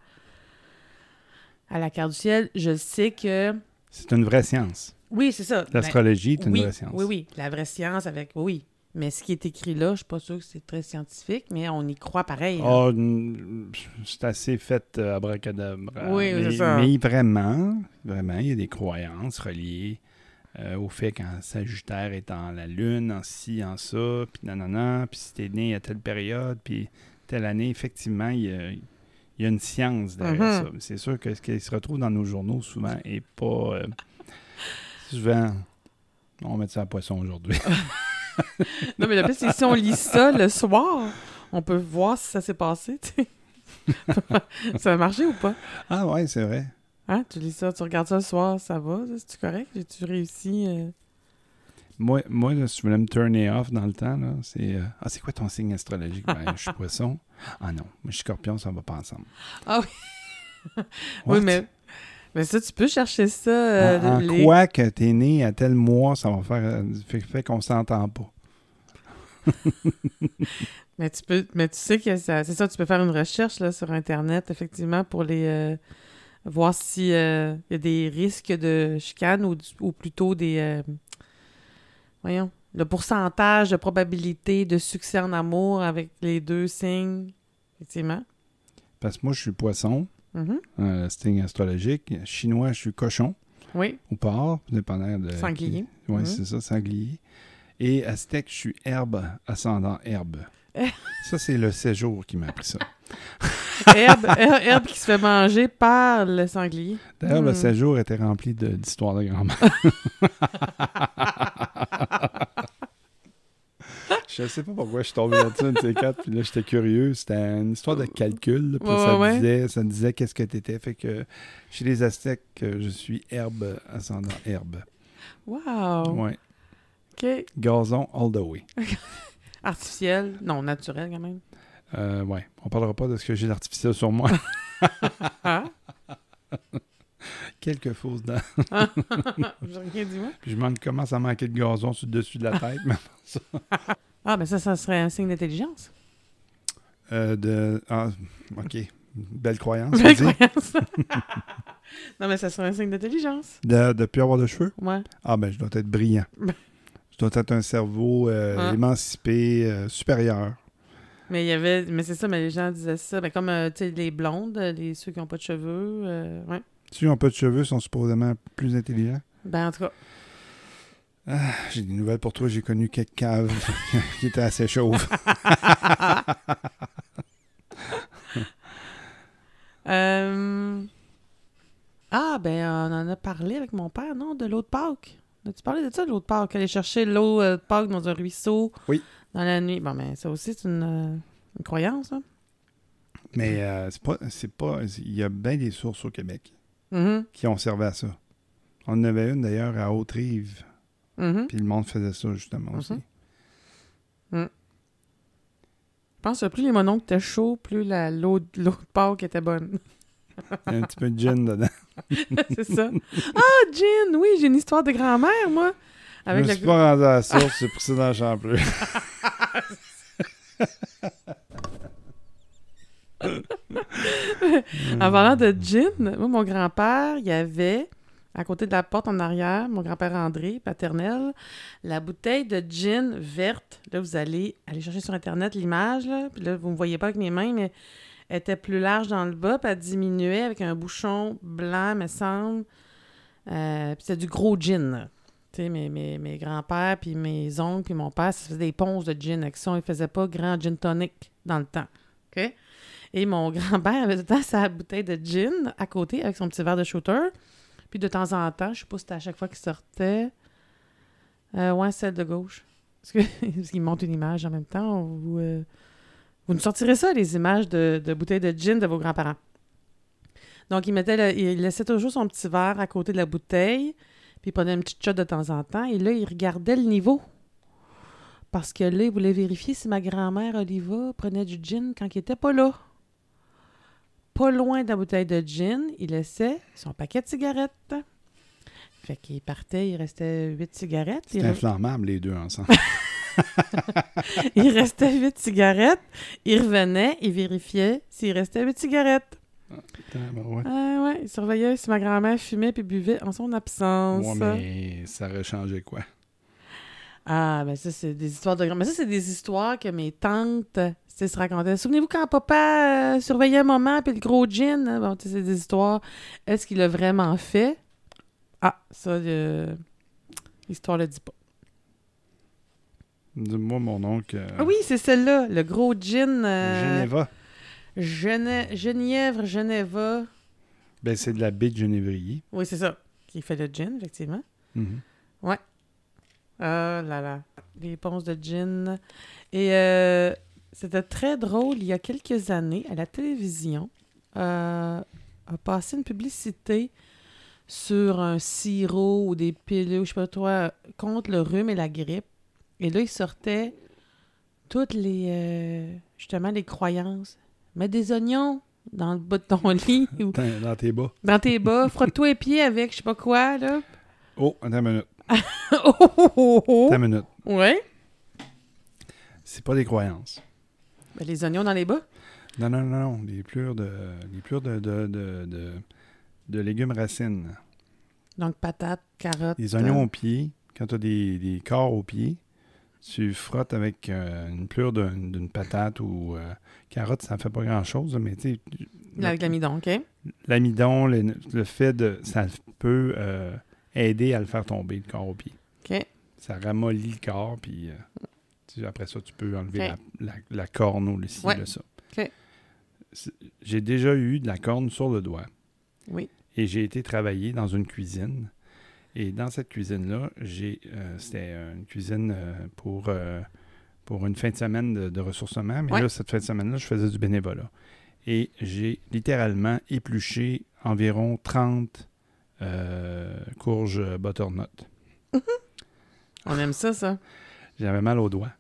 [SPEAKER 2] à la carte du ciel. Je sais que.
[SPEAKER 1] c'est une vraie science.
[SPEAKER 2] Oui, c'est ça. Ben,
[SPEAKER 1] L'astrologie est une
[SPEAKER 2] oui,
[SPEAKER 1] vraie science.
[SPEAKER 2] Oui, oui, la vraie science avec. Oui. Mais ce qui est écrit là, je suis pas sûre que c'est très scientifique, mais on y croit pareil. hein.
[SPEAKER 1] Ah, c'est assez fait euh, abracadabra.
[SPEAKER 2] Oui,
[SPEAKER 1] mais,
[SPEAKER 2] c'est ça.
[SPEAKER 1] Mais vraiment, vraiment, il y a des croyances reliées euh, au fait qu'en Sagittaire est en la Lune, en ci, en ça, puis nanana, puis si t'es né à telle période, puis telle année, effectivement, il y a, il y a une science derrière
[SPEAKER 2] Mhm.
[SPEAKER 1] ça. C'est sûr que ce qui se retrouve dans nos journaux souvent est pas... euh, souvent... On va mettre ça à poisson aujourd'hui.
[SPEAKER 2] Non, mais le pire, c'est que si on lit ça le soir, on peut voir si ça s'est passé, tu sais. ça a marché ou pas?
[SPEAKER 1] ah ouais, c'est vrai.
[SPEAKER 2] Hein? Tu lis ça, tu regardes ça le soir, ça va? C'est-tu correct? J'ai-tu réussi? euh?
[SPEAKER 1] Moi, moi là, si je voulais me turner off dans le temps, là, c'est. euh, ah, c'est quoi ton signe astrologique? Ben, je suis poisson. Ah non, moi, je suis scorpion, ça va pas ensemble.
[SPEAKER 2] Ah oui. Oui, mais, mais ça, tu peux chercher ça. euh,
[SPEAKER 1] en en
[SPEAKER 2] les-
[SPEAKER 1] quoi que t'es né à tel mois, ça va faire. euh, fait, fait qu'on s'entend pas.
[SPEAKER 2] Mais tu peux, mais tu sais que ça, c'est ça, tu peux faire une recherche là, sur Internet, effectivement, pour les euh, voir si euh, il y a des risques de chicane ou, plutôt des euh, voyons, le pourcentage de probabilité de succès en amour avec les deux signes, effectivement.
[SPEAKER 1] Parce que moi, je suis poisson,
[SPEAKER 2] Mhm.
[SPEAKER 1] euh, signe astrologique. Chinois, je suis cochon
[SPEAKER 2] Oui,
[SPEAKER 1] ou porc, dépendant de.
[SPEAKER 2] Sanglier.
[SPEAKER 1] Oui,
[SPEAKER 2] Mhm.
[SPEAKER 1] c'est ça, sanglier. Et aztèque, je suis herbe, ascendant herbe. ça, c'est le séjour qui m'a appris ça.
[SPEAKER 2] herbe, her- herbe qui se fait manger par le sanglier.
[SPEAKER 1] D'ailleurs, le
[SPEAKER 2] Hmm.
[SPEAKER 1] séjour était rempli de- d'histoires de grand-mère. Je sais pas pourquoi je suis tombé là-dessus, une de ces quatre, puis là, j'étais curieux. C'était une histoire de calcul, là, puis
[SPEAKER 2] Ouais,
[SPEAKER 1] ça,
[SPEAKER 2] ouais, ouais.
[SPEAKER 1] disait, ça disait qu'est-ce que t'étais. Fait que chez les Aztèques, euh, je suis herbe, ascendant herbe.
[SPEAKER 2] Wow.
[SPEAKER 1] Ouais.
[SPEAKER 2] OK.
[SPEAKER 1] Gazon all the way.
[SPEAKER 2] Artificiel? Non, naturel quand même.
[SPEAKER 1] Euh, ouais. On parlera pas de ce que j'ai d'artificiel sur moi. Quelques fausses dents.
[SPEAKER 2] J'ai rien dit, moi.
[SPEAKER 1] Puis je manque, commence à manquer de gazon sur le dessus de la tête. mais,
[SPEAKER 2] Ah, ben ça, ça serait un signe d'intelligence.
[SPEAKER 1] euh, de, ah, OK. Belle croyance.
[SPEAKER 2] Belle croyance. non, mais ça serait un signe d'intelligence.
[SPEAKER 1] De ne plus avoir de cheveux?
[SPEAKER 2] Ouais.
[SPEAKER 1] Ah ben, je dois être brillant. Je dois être un cerveau euh,
[SPEAKER 2] Ah.
[SPEAKER 1] émancipé, euh, supérieur.
[SPEAKER 2] Mais il y avait. Mais c'est ça, mais les gens disaient ça. Ben, comme, tu sais, les blondes, les, ceux qui n'ont pas de cheveux. ouais.
[SPEAKER 1] Ceux qui n'ont pas de cheveux sont supposément plus intelligents.
[SPEAKER 2] Ben, en tout cas.
[SPEAKER 1] Ah, j'ai des nouvelles pour toi. J'ai connu quelques caves qui étaient assez chauves.
[SPEAKER 2] Euh, Ah, ben, on en a parlé avec mon père, non, de l'eau de Pâques? As-tu parlé de ça, de l'eau de Pâques? Aller chercher l'eau euh, de Pâques dans un ruisseau.
[SPEAKER 1] Oui.
[SPEAKER 2] Dans la nuit. Bon, ben, ça aussi, c'est une, euh, une croyance, hein?
[SPEAKER 1] Mais euh, c'est pas, c'est pas. Il y a bien des sources au Québec
[SPEAKER 2] Mhm,
[SPEAKER 1] qui ont servi à ça. On en avait une d'ailleurs à Haute-Rive,
[SPEAKER 2] mhm.
[SPEAKER 1] puis le monde faisait ça justement aussi.
[SPEAKER 2] Mhm. Je pense que plus les mononcles étaient chauds, plus la- l'eau de Pâques était bonne.
[SPEAKER 1] Il y a un petit peu de gin dedans.
[SPEAKER 2] c'est ça. Ah, Jean, oui, j'ai une histoire de grand-mère, moi.
[SPEAKER 1] je
[SPEAKER 2] Avec
[SPEAKER 1] me
[SPEAKER 2] la...
[SPEAKER 1] suis pas rendu à la source, j'ai pris ça dans le champleur.
[SPEAKER 2] En parlant de gin, moi, mon grand-père, il y avait, à côté de la porte en arrière, mon grand-père André, paternel, la bouteille de gin verte. Là, vous allez aller chercher sur Internet l'image, là. Puis là, vous ne me voyez pas avec mes mains, mais elle était plus large dans le bas, puis elle diminuait avec un bouchon blanc, me semble. Euh, puis c'était du gros gin. Tu sais, mes, mes, mes grands-pères, puis mes oncles, puis mon père, ça faisait des ponces de gin avec ça. Ils ne faisaient pas grand gin tonic dans le temps. OK? Et mon grand-père avait tout sa bouteille de gin à côté avec son petit verre de shooter. Puis de temps en temps, je sais pas si c'était à chaque fois qu'il sortait. Euh, ouais, celle de gauche. Parce qu'il monte une image en même temps. Vous, euh, vous nous sortirez ça, les images de, bouteilles de gin de vos grands-parents. Donc, il, mettait il laissait toujours son petit verre à côté de la bouteille. Puis il prenait une petite shot de temps en temps. Et là, il regardait le niveau. Parce que là, il voulait vérifier si ma grand-mère Oliva prenait du gin quand il était pas là. Pas loin de la bouteille de gin, il laissait son paquet de cigarettes. Fait qu'il partait, il restait huit cigarettes. Re-
[SPEAKER 1] inflammable, les deux ensemble.
[SPEAKER 2] il restait huit cigarettes. Il revenait, il vérifiait s'il restait huit cigarettes.
[SPEAKER 1] Putain, ben ouais.
[SPEAKER 2] Ah ouais, il surveillait si ma grand-mère fumait puis buvait en son absence.
[SPEAKER 1] Ouais, mais ça aurait changé quoi?
[SPEAKER 2] Ah, ben ça, c'est des histoires de grand. Mais ça, c'est des histoires que mes tantes sais, se racontaient. Souvenez-vous quand papa euh, surveillait maman puis le gros gin? hein? Bon, tu sais, c'est des histoires. Est-ce qu'il l'a vraiment fait? Ah, ça, euh, l'histoire le dit pas.
[SPEAKER 1] Dis-moi, mon oncle. euh,
[SPEAKER 2] Ah oui, c'est celle-là, le gros gin. euh,
[SPEAKER 1] Geneva.
[SPEAKER 2] Gene- Genièvre, Geneva.
[SPEAKER 1] Ben, c'est de la baie de Genévrier.
[SPEAKER 2] Oui, c'est ça. Qui fait le gin, effectivement.
[SPEAKER 1] Mhm.
[SPEAKER 2] Ah là là. Les ponces de gin. Et euh, c'était très drôle, il y a quelques années, à la télévision, euh, a passé une publicité sur un sirop ou des pilules, je sais pas toi, contre le rhume et la grippe. Et là, il sortait toutes les, euh, justement, les croyances. Mets des oignons dans le bas de ton lit ou
[SPEAKER 1] Dans, tes bas.
[SPEAKER 2] dans tes bas. Frotte-toi les pieds avec je sais pas quoi, là.
[SPEAKER 1] Oh, attends une minute.
[SPEAKER 2] oh, oh, oh, oh.
[SPEAKER 1] Attends une minute.
[SPEAKER 2] Ouais.
[SPEAKER 1] C'est pas des croyances.
[SPEAKER 2] Ben, les oignons dans les bas?
[SPEAKER 1] Non, non, non, non. Les plures de, les plures de, de, de, de, de légumes racines.
[SPEAKER 2] Donc, patates, carottes.
[SPEAKER 1] Les oignons au pied, quand tu as des, des corps au pied, tu frottes avec euh, une plure d'une patate ou euh, carotte, ça ne fait pas grand-chose, mais tu sais,
[SPEAKER 2] euh, Avec l'amidon, OK?
[SPEAKER 1] l'amidon, le, le fait de... Ça peut euh, aider à le faire tomber, le corps au pied.
[SPEAKER 2] OK.
[SPEAKER 1] Ça ramollit le corps, puis euh, tu après ça, tu peux enlever la, la, la corne ou le ci,
[SPEAKER 2] Ouais.
[SPEAKER 1] le ça. J'ai déjà eu de la corne sur le doigt.
[SPEAKER 2] Oui.
[SPEAKER 1] Et j'ai été travailler dans une cuisine. Et dans cette cuisine-là, j'ai euh, c'était euh, une cuisine euh, pour, euh, pour une fin de semaine de, de ressourcement. Mais
[SPEAKER 2] Ouais.
[SPEAKER 1] là, cette fin de semaine-là, je faisais du bénévolat. Et j'ai littéralement épluché environ 30 euh, courges butternut.
[SPEAKER 2] On aime ça, ça.
[SPEAKER 1] J'avais mal aux doigts.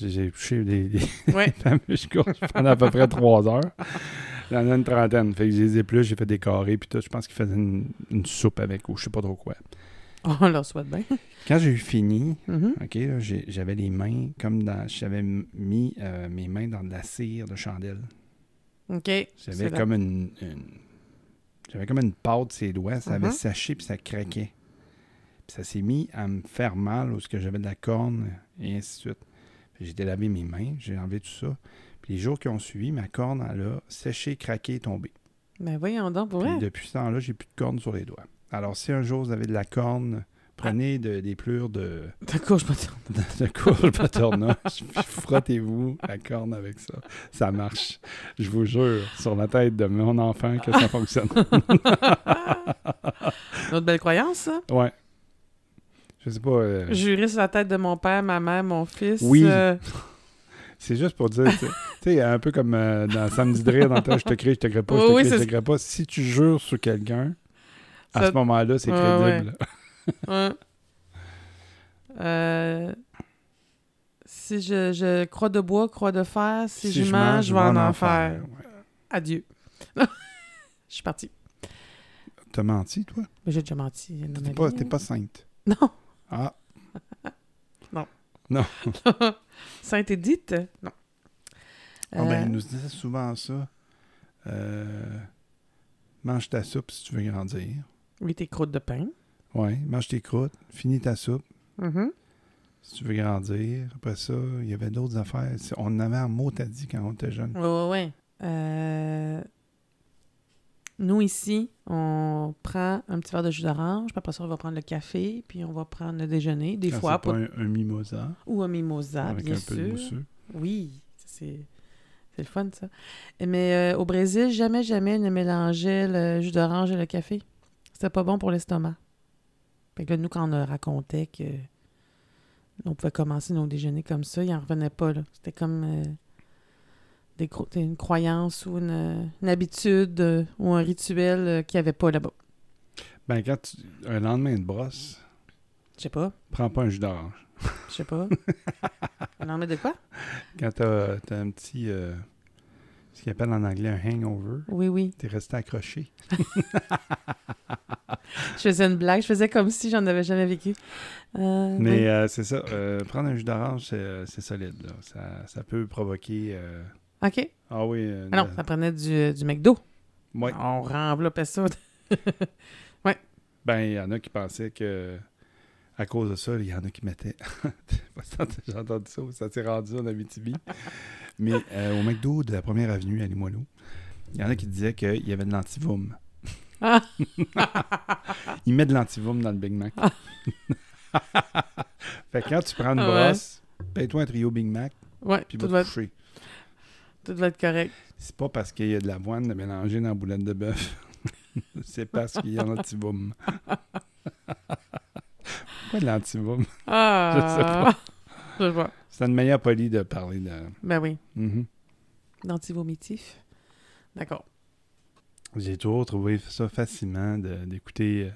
[SPEAKER 1] J'ai épluché des, des
[SPEAKER 2] Ouais.
[SPEAKER 1] fameuses courges pendant à peu près trois heures. J'en ai une trentaine. Fait que je les épluche, j'ai fait des carrés, puis tout. Je pense qu'ils faisaient une, une soupe avec, ou je sais pas trop quoi.
[SPEAKER 2] On leur souhaite bien.
[SPEAKER 1] Quand j'ai eu fini,
[SPEAKER 2] Mhm.
[SPEAKER 1] J'ai- j'avais les mains comme dans. J'avais mis euh, mes mains dans de la cire de chandelle.
[SPEAKER 2] OK.
[SPEAKER 1] J'avais comme une. une- j'avais comme une pâte ses doigts. Ça avait
[SPEAKER 2] Mhm.
[SPEAKER 1] séché puis ça craquait. Puis ça s'est mis à me faire mal où j'avais de la corne et ainsi de suite. J'ai laver mes mains, j'ai enlevé tout ça. Puis les jours qui ont suivi, ma corne, elle a séché, craqué et tombé.
[SPEAKER 2] Ben voyons donc, pour
[SPEAKER 1] Puis
[SPEAKER 2] vrai.
[SPEAKER 1] depuis ce temps-là, j'ai plus de corne sur les doigts. Alors, si un jour vous avez de la corne, prenez de- des plures de,
[SPEAKER 2] D'accord, je m'attends.
[SPEAKER 1] de courge frottez-vous la corne avec ça. Ça marche. Je vous jure, sur la tête de mon enfant, que ça fonctionne.
[SPEAKER 2] Notre belle croyance, ça?
[SPEAKER 1] Ouais. Je sais pas. euh,
[SPEAKER 2] Jurer sur la tête de mon père, ma mère, mon fils.
[SPEAKER 1] Oui.
[SPEAKER 2] euh,
[SPEAKER 1] c'est juste pour dire, tu sais- un peu comme euh, dans Samedi de rire, dans ta, je te crée, je te crée pas, je te
[SPEAKER 2] Oui,
[SPEAKER 1] crée, je te crée pas. Si tu jures sur quelqu'un, à
[SPEAKER 2] Ça-
[SPEAKER 1] ce moment-là, c'est crédible.
[SPEAKER 2] ouais. Euh, Si je, je croix de bois, croix de fer, si, je mange, je vais en enfer.
[SPEAKER 1] Ouais.
[SPEAKER 2] Adieu. je suis partie.
[SPEAKER 1] T'as menti, toi?
[SPEAKER 2] Mais j'ai déjà menti.
[SPEAKER 1] T'es pas,
[SPEAKER 2] vie,
[SPEAKER 1] pas sainte.
[SPEAKER 2] Non.
[SPEAKER 1] Ah,
[SPEAKER 2] Sainte Édith? Non.
[SPEAKER 1] Ah ben,
[SPEAKER 2] Euh,
[SPEAKER 1] il nous disait souvent ça. Euh, mange ta soupe si tu veux grandir.
[SPEAKER 2] Oui, tes croûtes de pain.
[SPEAKER 1] Ouais, mange tes croûtes, finis ta soupe
[SPEAKER 2] Mhm.
[SPEAKER 1] si tu veux grandir. Après ça, il y avait d'autres affaires. On en avait un mot, t'as dit, quand on était jeune.
[SPEAKER 2] Oui, oui, oui. Euh, Nous, ici, on prend un petit verre de jus d'orange, puis après ça, on va prendre le café, puis on va prendre le déjeuner, des
[SPEAKER 1] Quand
[SPEAKER 2] fois,
[SPEAKER 1] pas
[SPEAKER 2] pour-
[SPEAKER 1] un, un mimosa?
[SPEAKER 2] Ou un mimosa,
[SPEAKER 1] avec
[SPEAKER 2] bien
[SPEAKER 1] un peu de
[SPEAKER 2] sûr.
[SPEAKER 1] mousseux.
[SPEAKER 2] Oui, c'est c'est le fun, ça. Mais euh, au Brésil, jamais, jamais ne mélangeait le jus d'orange et le café. C'était pas bon pour l'estomac. Fait que là, nous, quand on racontait que on pouvait commencer nos déjeuners comme ça, il en revenait pas, là. C'était comme euh, des une croyance ou une, une habitude euh, ou un rituel euh, qu'il n'y avait pas là-bas.
[SPEAKER 1] Ben, quand tu, un lendemain de brosse,
[SPEAKER 2] Je sais pas.
[SPEAKER 1] prends pas un jus d'orange.
[SPEAKER 2] Je sais pas. Un lendemain de quoi?
[SPEAKER 1] Quand t'as as un petit, euh, ce qu'ils appellent en anglais un hangover,
[SPEAKER 2] Oui, oui.
[SPEAKER 1] t'es resté accroché.
[SPEAKER 2] Je faisais une blague. Je faisais comme si j'en avais jamais vécu. Euh,
[SPEAKER 1] Mais
[SPEAKER 2] oui.
[SPEAKER 1] euh, c'est ça, prendre un jus d'orange, c'est c'est solide. Là. Ça, ça peut provoquer...
[SPEAKER 2] OK.
[SPEAKER 1] Ah oui. euh,
[SPEAKER 2] Ah non, ça prenait du, euh, du McDo.
[SPEAKER 1] ouais.
[SPEAKER 2] On renveloppait ça.
[SPEAKER 1] Ben, il y en a qui pensaient que à cause de ça, il y en a qui mettaient. J'ai entendu ça, ça s'est rendu en Abitibi. Mais euh, au McDo de la première avenue à Limoilou, il y en a qui disaient qu'il y avait de l'antivoum.
[SPEAKER 2] Ah.
[SPEAKER 1] Ils mettent de l'antivoum dans le Big Mac. fait que quand tu prends une
[SPEAKER 2] Ouais.
[SPEAKER 1] brosse, paye-toi un trio Big Mac,
[SPEAKER 2] Ouais,
[SPEAKER 1] puis va te coucher.
[SPEAKER 2] Tout va être correct.
[SPEAKER 1] C'est pas parce qu'il y a de l'avoine de mélanger dans la boulette de bœuf. C'est parce qu'il y a un antivoum. Pourquoi de l'antivoum?
[SPEAKER 2] Ah! Je vois.
[SPEAKER 1] C'est une meilleure polie de parler de.
[SPEAKER 2] Ben oui.
[SPEAKER 1] Mhm.
[SPEAKER 2] D'antivomitif. D'accord.
[SPEAKER 1] J'ai toujours trouvé ça fascinant d'écouter euh,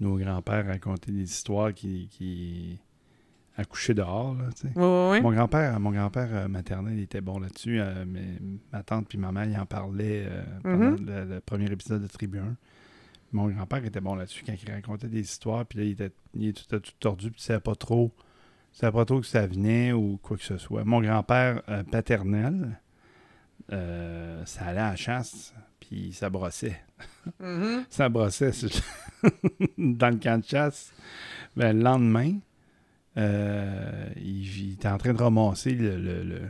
[SPEAKER 1] nos grands-pères raconter des histoires qui, qui accouchaient dehors. Là, tu sais.
[SPEAKER 2] Oui, oui, oui.
[SPEAKER 1] Mon grand-père, mon grand-père euh, maternel il était bon là-dessus. euh, mais ma tante puis ma mère, ils en parlaient euh, pendant
[SPEAKER 2] Mhm.
[SPEAKER 1] le, le premier épisode de Tribu 1. Mon grand-père était bon là-dessus quand il racontait des histoires. Puis là, il était, il était tout tordu. Puis il savait pas trop. Il savait pas trop que ça venait ou quoi que ce soit. Mon grand-père euh, paternel, ça allait à la chasse. Puis ça brossait.
[SPEAKER 2] Mhm.
[SPEAKER 1] Ça brossait sur- dans le camp de chasse. Ben, le lendemain, euh, il, il était en train de ramasser le, le- le-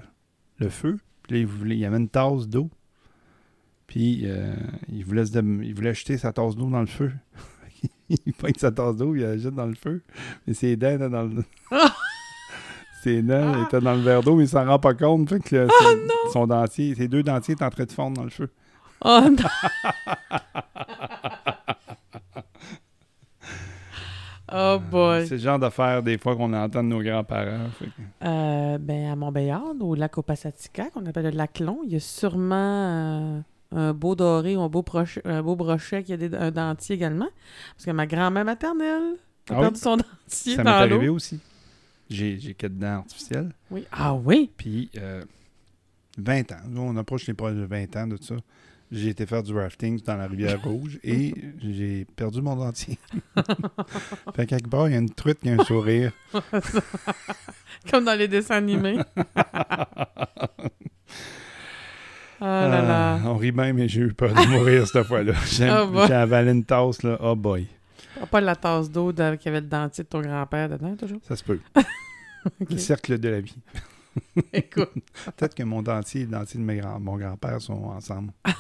[SPEAKER 1] le feu. Puis là, il, voulait, il avait une tasse d'eau. Puis euh, il, voulait se il voulait jeter sa tasse d'eau dans le feu. il pogne sa tasse d'eau, il la jette dans le feu. Mais ses dents étaient dans le. ses dents étaient dans le verre d'eau, mais il s'en rend pas compte. Fait que son, son dentier, ses deux dentiers étaient en train de fondre dans le feu.
[SPEAKER 2] Oh non! oh boy!
[SPEAKER 1] C'est le genre d'affaires des fois qu'on entend de nos grands-parents. que-
[SPEAKER 2] Euh, ben, à Montbéliard, au lac Opasatica, qu'on appelle le lac Long, il y a sûrement euh, un beau doré ou un beau, brochet, un beau brochet qui a des, un dentier également. Parce que ma grand-mère maternelle a
[SPEAKER 1] Ah oui?
[SPEAKER 2] perdu son dentier
[SPEAKER 1] Ça m'est arrivé aussi. J'ai j'ai quatre dents artificielles.
[SPEAKER 2] Oui. Ah oui?
[SPEAKER 1] Puis, euh, 20 ans. Nous, on approche les proches de 20 ans de ça. J'ai été faire du rafting dans la rivière Rouge et j'ai perdu mon dentier. fait qu'à quelque part, il y a une truite qui a un sourire.
[SPEAKER 2] Comme dans les dessins animés. là là.
[SPEAKER 1] Ah, on rit bien, mais j'ai eu peur de mourir cette fois-là. J'ai
[SPEAKER 2] Ah, bah.
[SPEAKER 1] j'ai avalé une tasse, là. Oh boy.
[SPEAKER 2] Pas la tasse d'eau de- qui avait le dentier de ton grand-père dedans, toujours?
[SPEAKER 1] Ça se peut. Le cercle de la vie.
[SPEAKER 2] Écoute.
[SPEAKER 1] Peut-être que mon dentier et le dentier de mes grands- mon grand-père sont ensemble.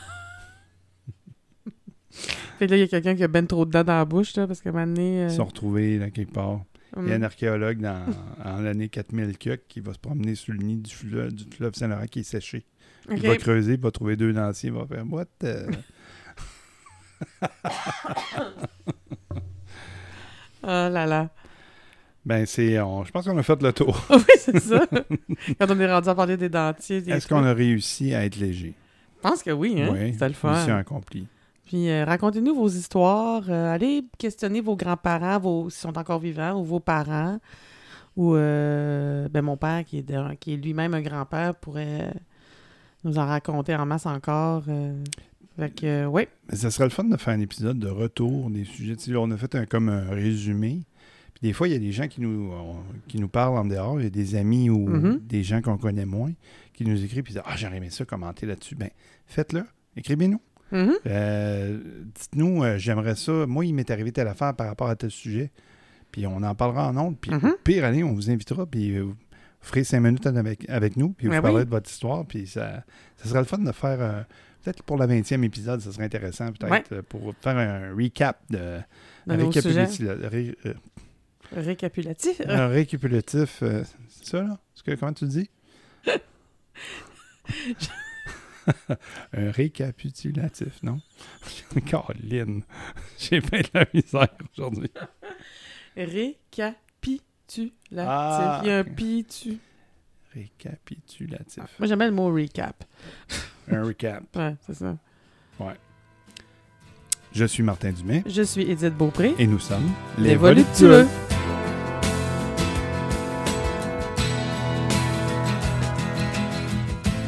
[SPEAKER 2] Fait que là, il y a quelqu'un qui a ben trop de dents dans la bouche, là, parce qu'à un moment donné... euh,
[SPEAKER 1] Ils sont retrouvés là, quelque part. Il y a un
[SPEAKER 2] hum,
[SPEAKER 1] archéologue dans, en l'année 4000 Cuc qui va se promener sur le nid du fleuve, du fleuve Saint-Laurent qui est séché. Il va creuser, il va trouver deux dentiers, il va faire What? euh?
[SPEAKER 2] Oh là là.
[SPEAKER 1] Ben, c'est. on- Je pense qu'on a fait le tour.
[SPEAKER 2] oui, c'est ça. Quand on est rendu à parler des dentiers...
[SPEAKER 1] Est-ce qu'on a réussi à être léger?
[SPEAKER 2] Je pense que oui, hein?
[SPEAKER 1] Oui.
[SPEAKER 2] C'était le fun.
[SPEAKER 1] Mission accomplie.
[SPEAKER 2] Puis euh, racontez-nous vos histoires. euh, allez questionner vos grands-parents, vos, s'ils sont encore vivants, ou vos parents. Ou euh, ben, mon père, qui est, de- qui est lui-même un grand-père, pourrait nous en raconter en masse encore. Fait que, oui.
[SPEAKER 1] Mais ça serait le fun de faire un épisode de retour des sujets. On a fait un, comme un résumé. Des fois, il y a des gens qui nous, on- qui nous parlent en dehors. Il y a des amis ou
[SPEAKER 2] Mhm.
[SPEAKER 1] des gens qu'on connaît moins qui nous écrivent et disent Ah, j'aurais aimé ça, commenter là-dessus. Ben, faites-le. Écrivez-nous.
[SPEAKER 2] Mhm.
[SPEAKER 1] Euh, Dites-nous, euh, j'aimerais ça. Moi, il m'est arrivé telle affaire par rapport à tel sujet. Puis on en parlera en ondes. Puis
[SPEAKER 2] Mhm.
[SPEAKER 1] pire année, on vous invitera. Puis euh, vous ferez cinq minutes avec, avec nous. Puis vous
[SPEAKER 2] Ben
[SPEAKER 1] parlerez
[SPEAKER 2] oui.
[SPEAKER 1] de votre histoire. Puis ça, ça serait le fun de faire. euh, Peut-être pour le 20e épisode, ça serait intéressant. Peut-être
[SPEAKER 2] Ouais.
[SPEAKER 1] euh, pour faire un recap de.
[SPEAKER 2] De sujets.
[SPEAKER 1] Récapitulatif. ré-
[SPEAKER 2] Récapitulatif.
[SPEAKER 1] un récapitulatif. euh, c'est ça, là? Que- comment tu dis? un récapitulatif, non? Caroline, j'ai fait de la misère aujourd'hui.
[SPEAKER 2] Récapitulatif.
[SPEAKER 1] Ah,
[SPEAKER 2] Il y a un pitu.
[SPEAKER 1] Récapitulatif.
[SPEAKER 2] Moi, j'aime le mot recap.
[SPEAKER 1] Un recap.
[SPEAKER 2] Ouais, c'est ça.
[SPEAKER 1] Je suis Martin Dumais
[SPEAKER 2] Je suis Edith Beaupré.
[SPEAKER 1] et nous sommes
[SPEAKER 2] Les voluptueux.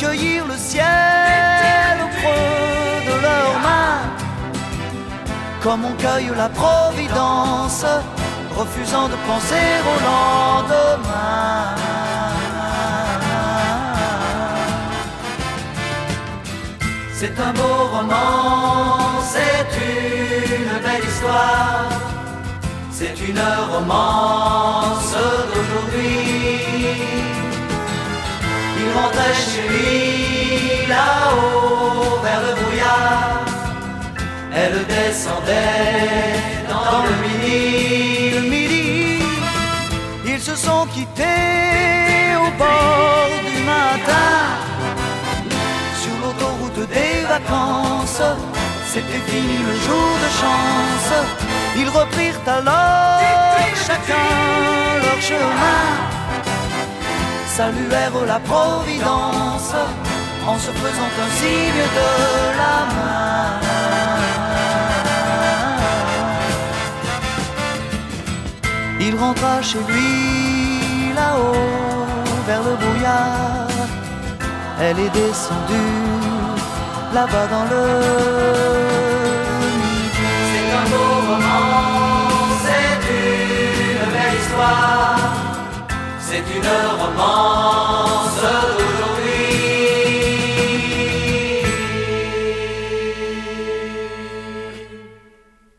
[SPEAKER 3] qui cueillirent le ciel au creux de leurs mains, comme on cueille la providence, refusant de penser au lendemain. C'est un beau roman, c'est une belle histoire, c'est une romance d'aujourd'hui. Il rentrait chez lui là-haut vers le brouillard. Elle descendait dans le midi, le midi. Ils se sont quittés au bord du matin. vacances. C'était fini le jour de chance. Ils reprirent alors chacun leur chemin. Saluèrent la Providence en se faisant un signe de la main. Il rentra chez lui là-haut vers le brouillard. Elle est descendue là-bas dans le
[SPEAKER 4] une romance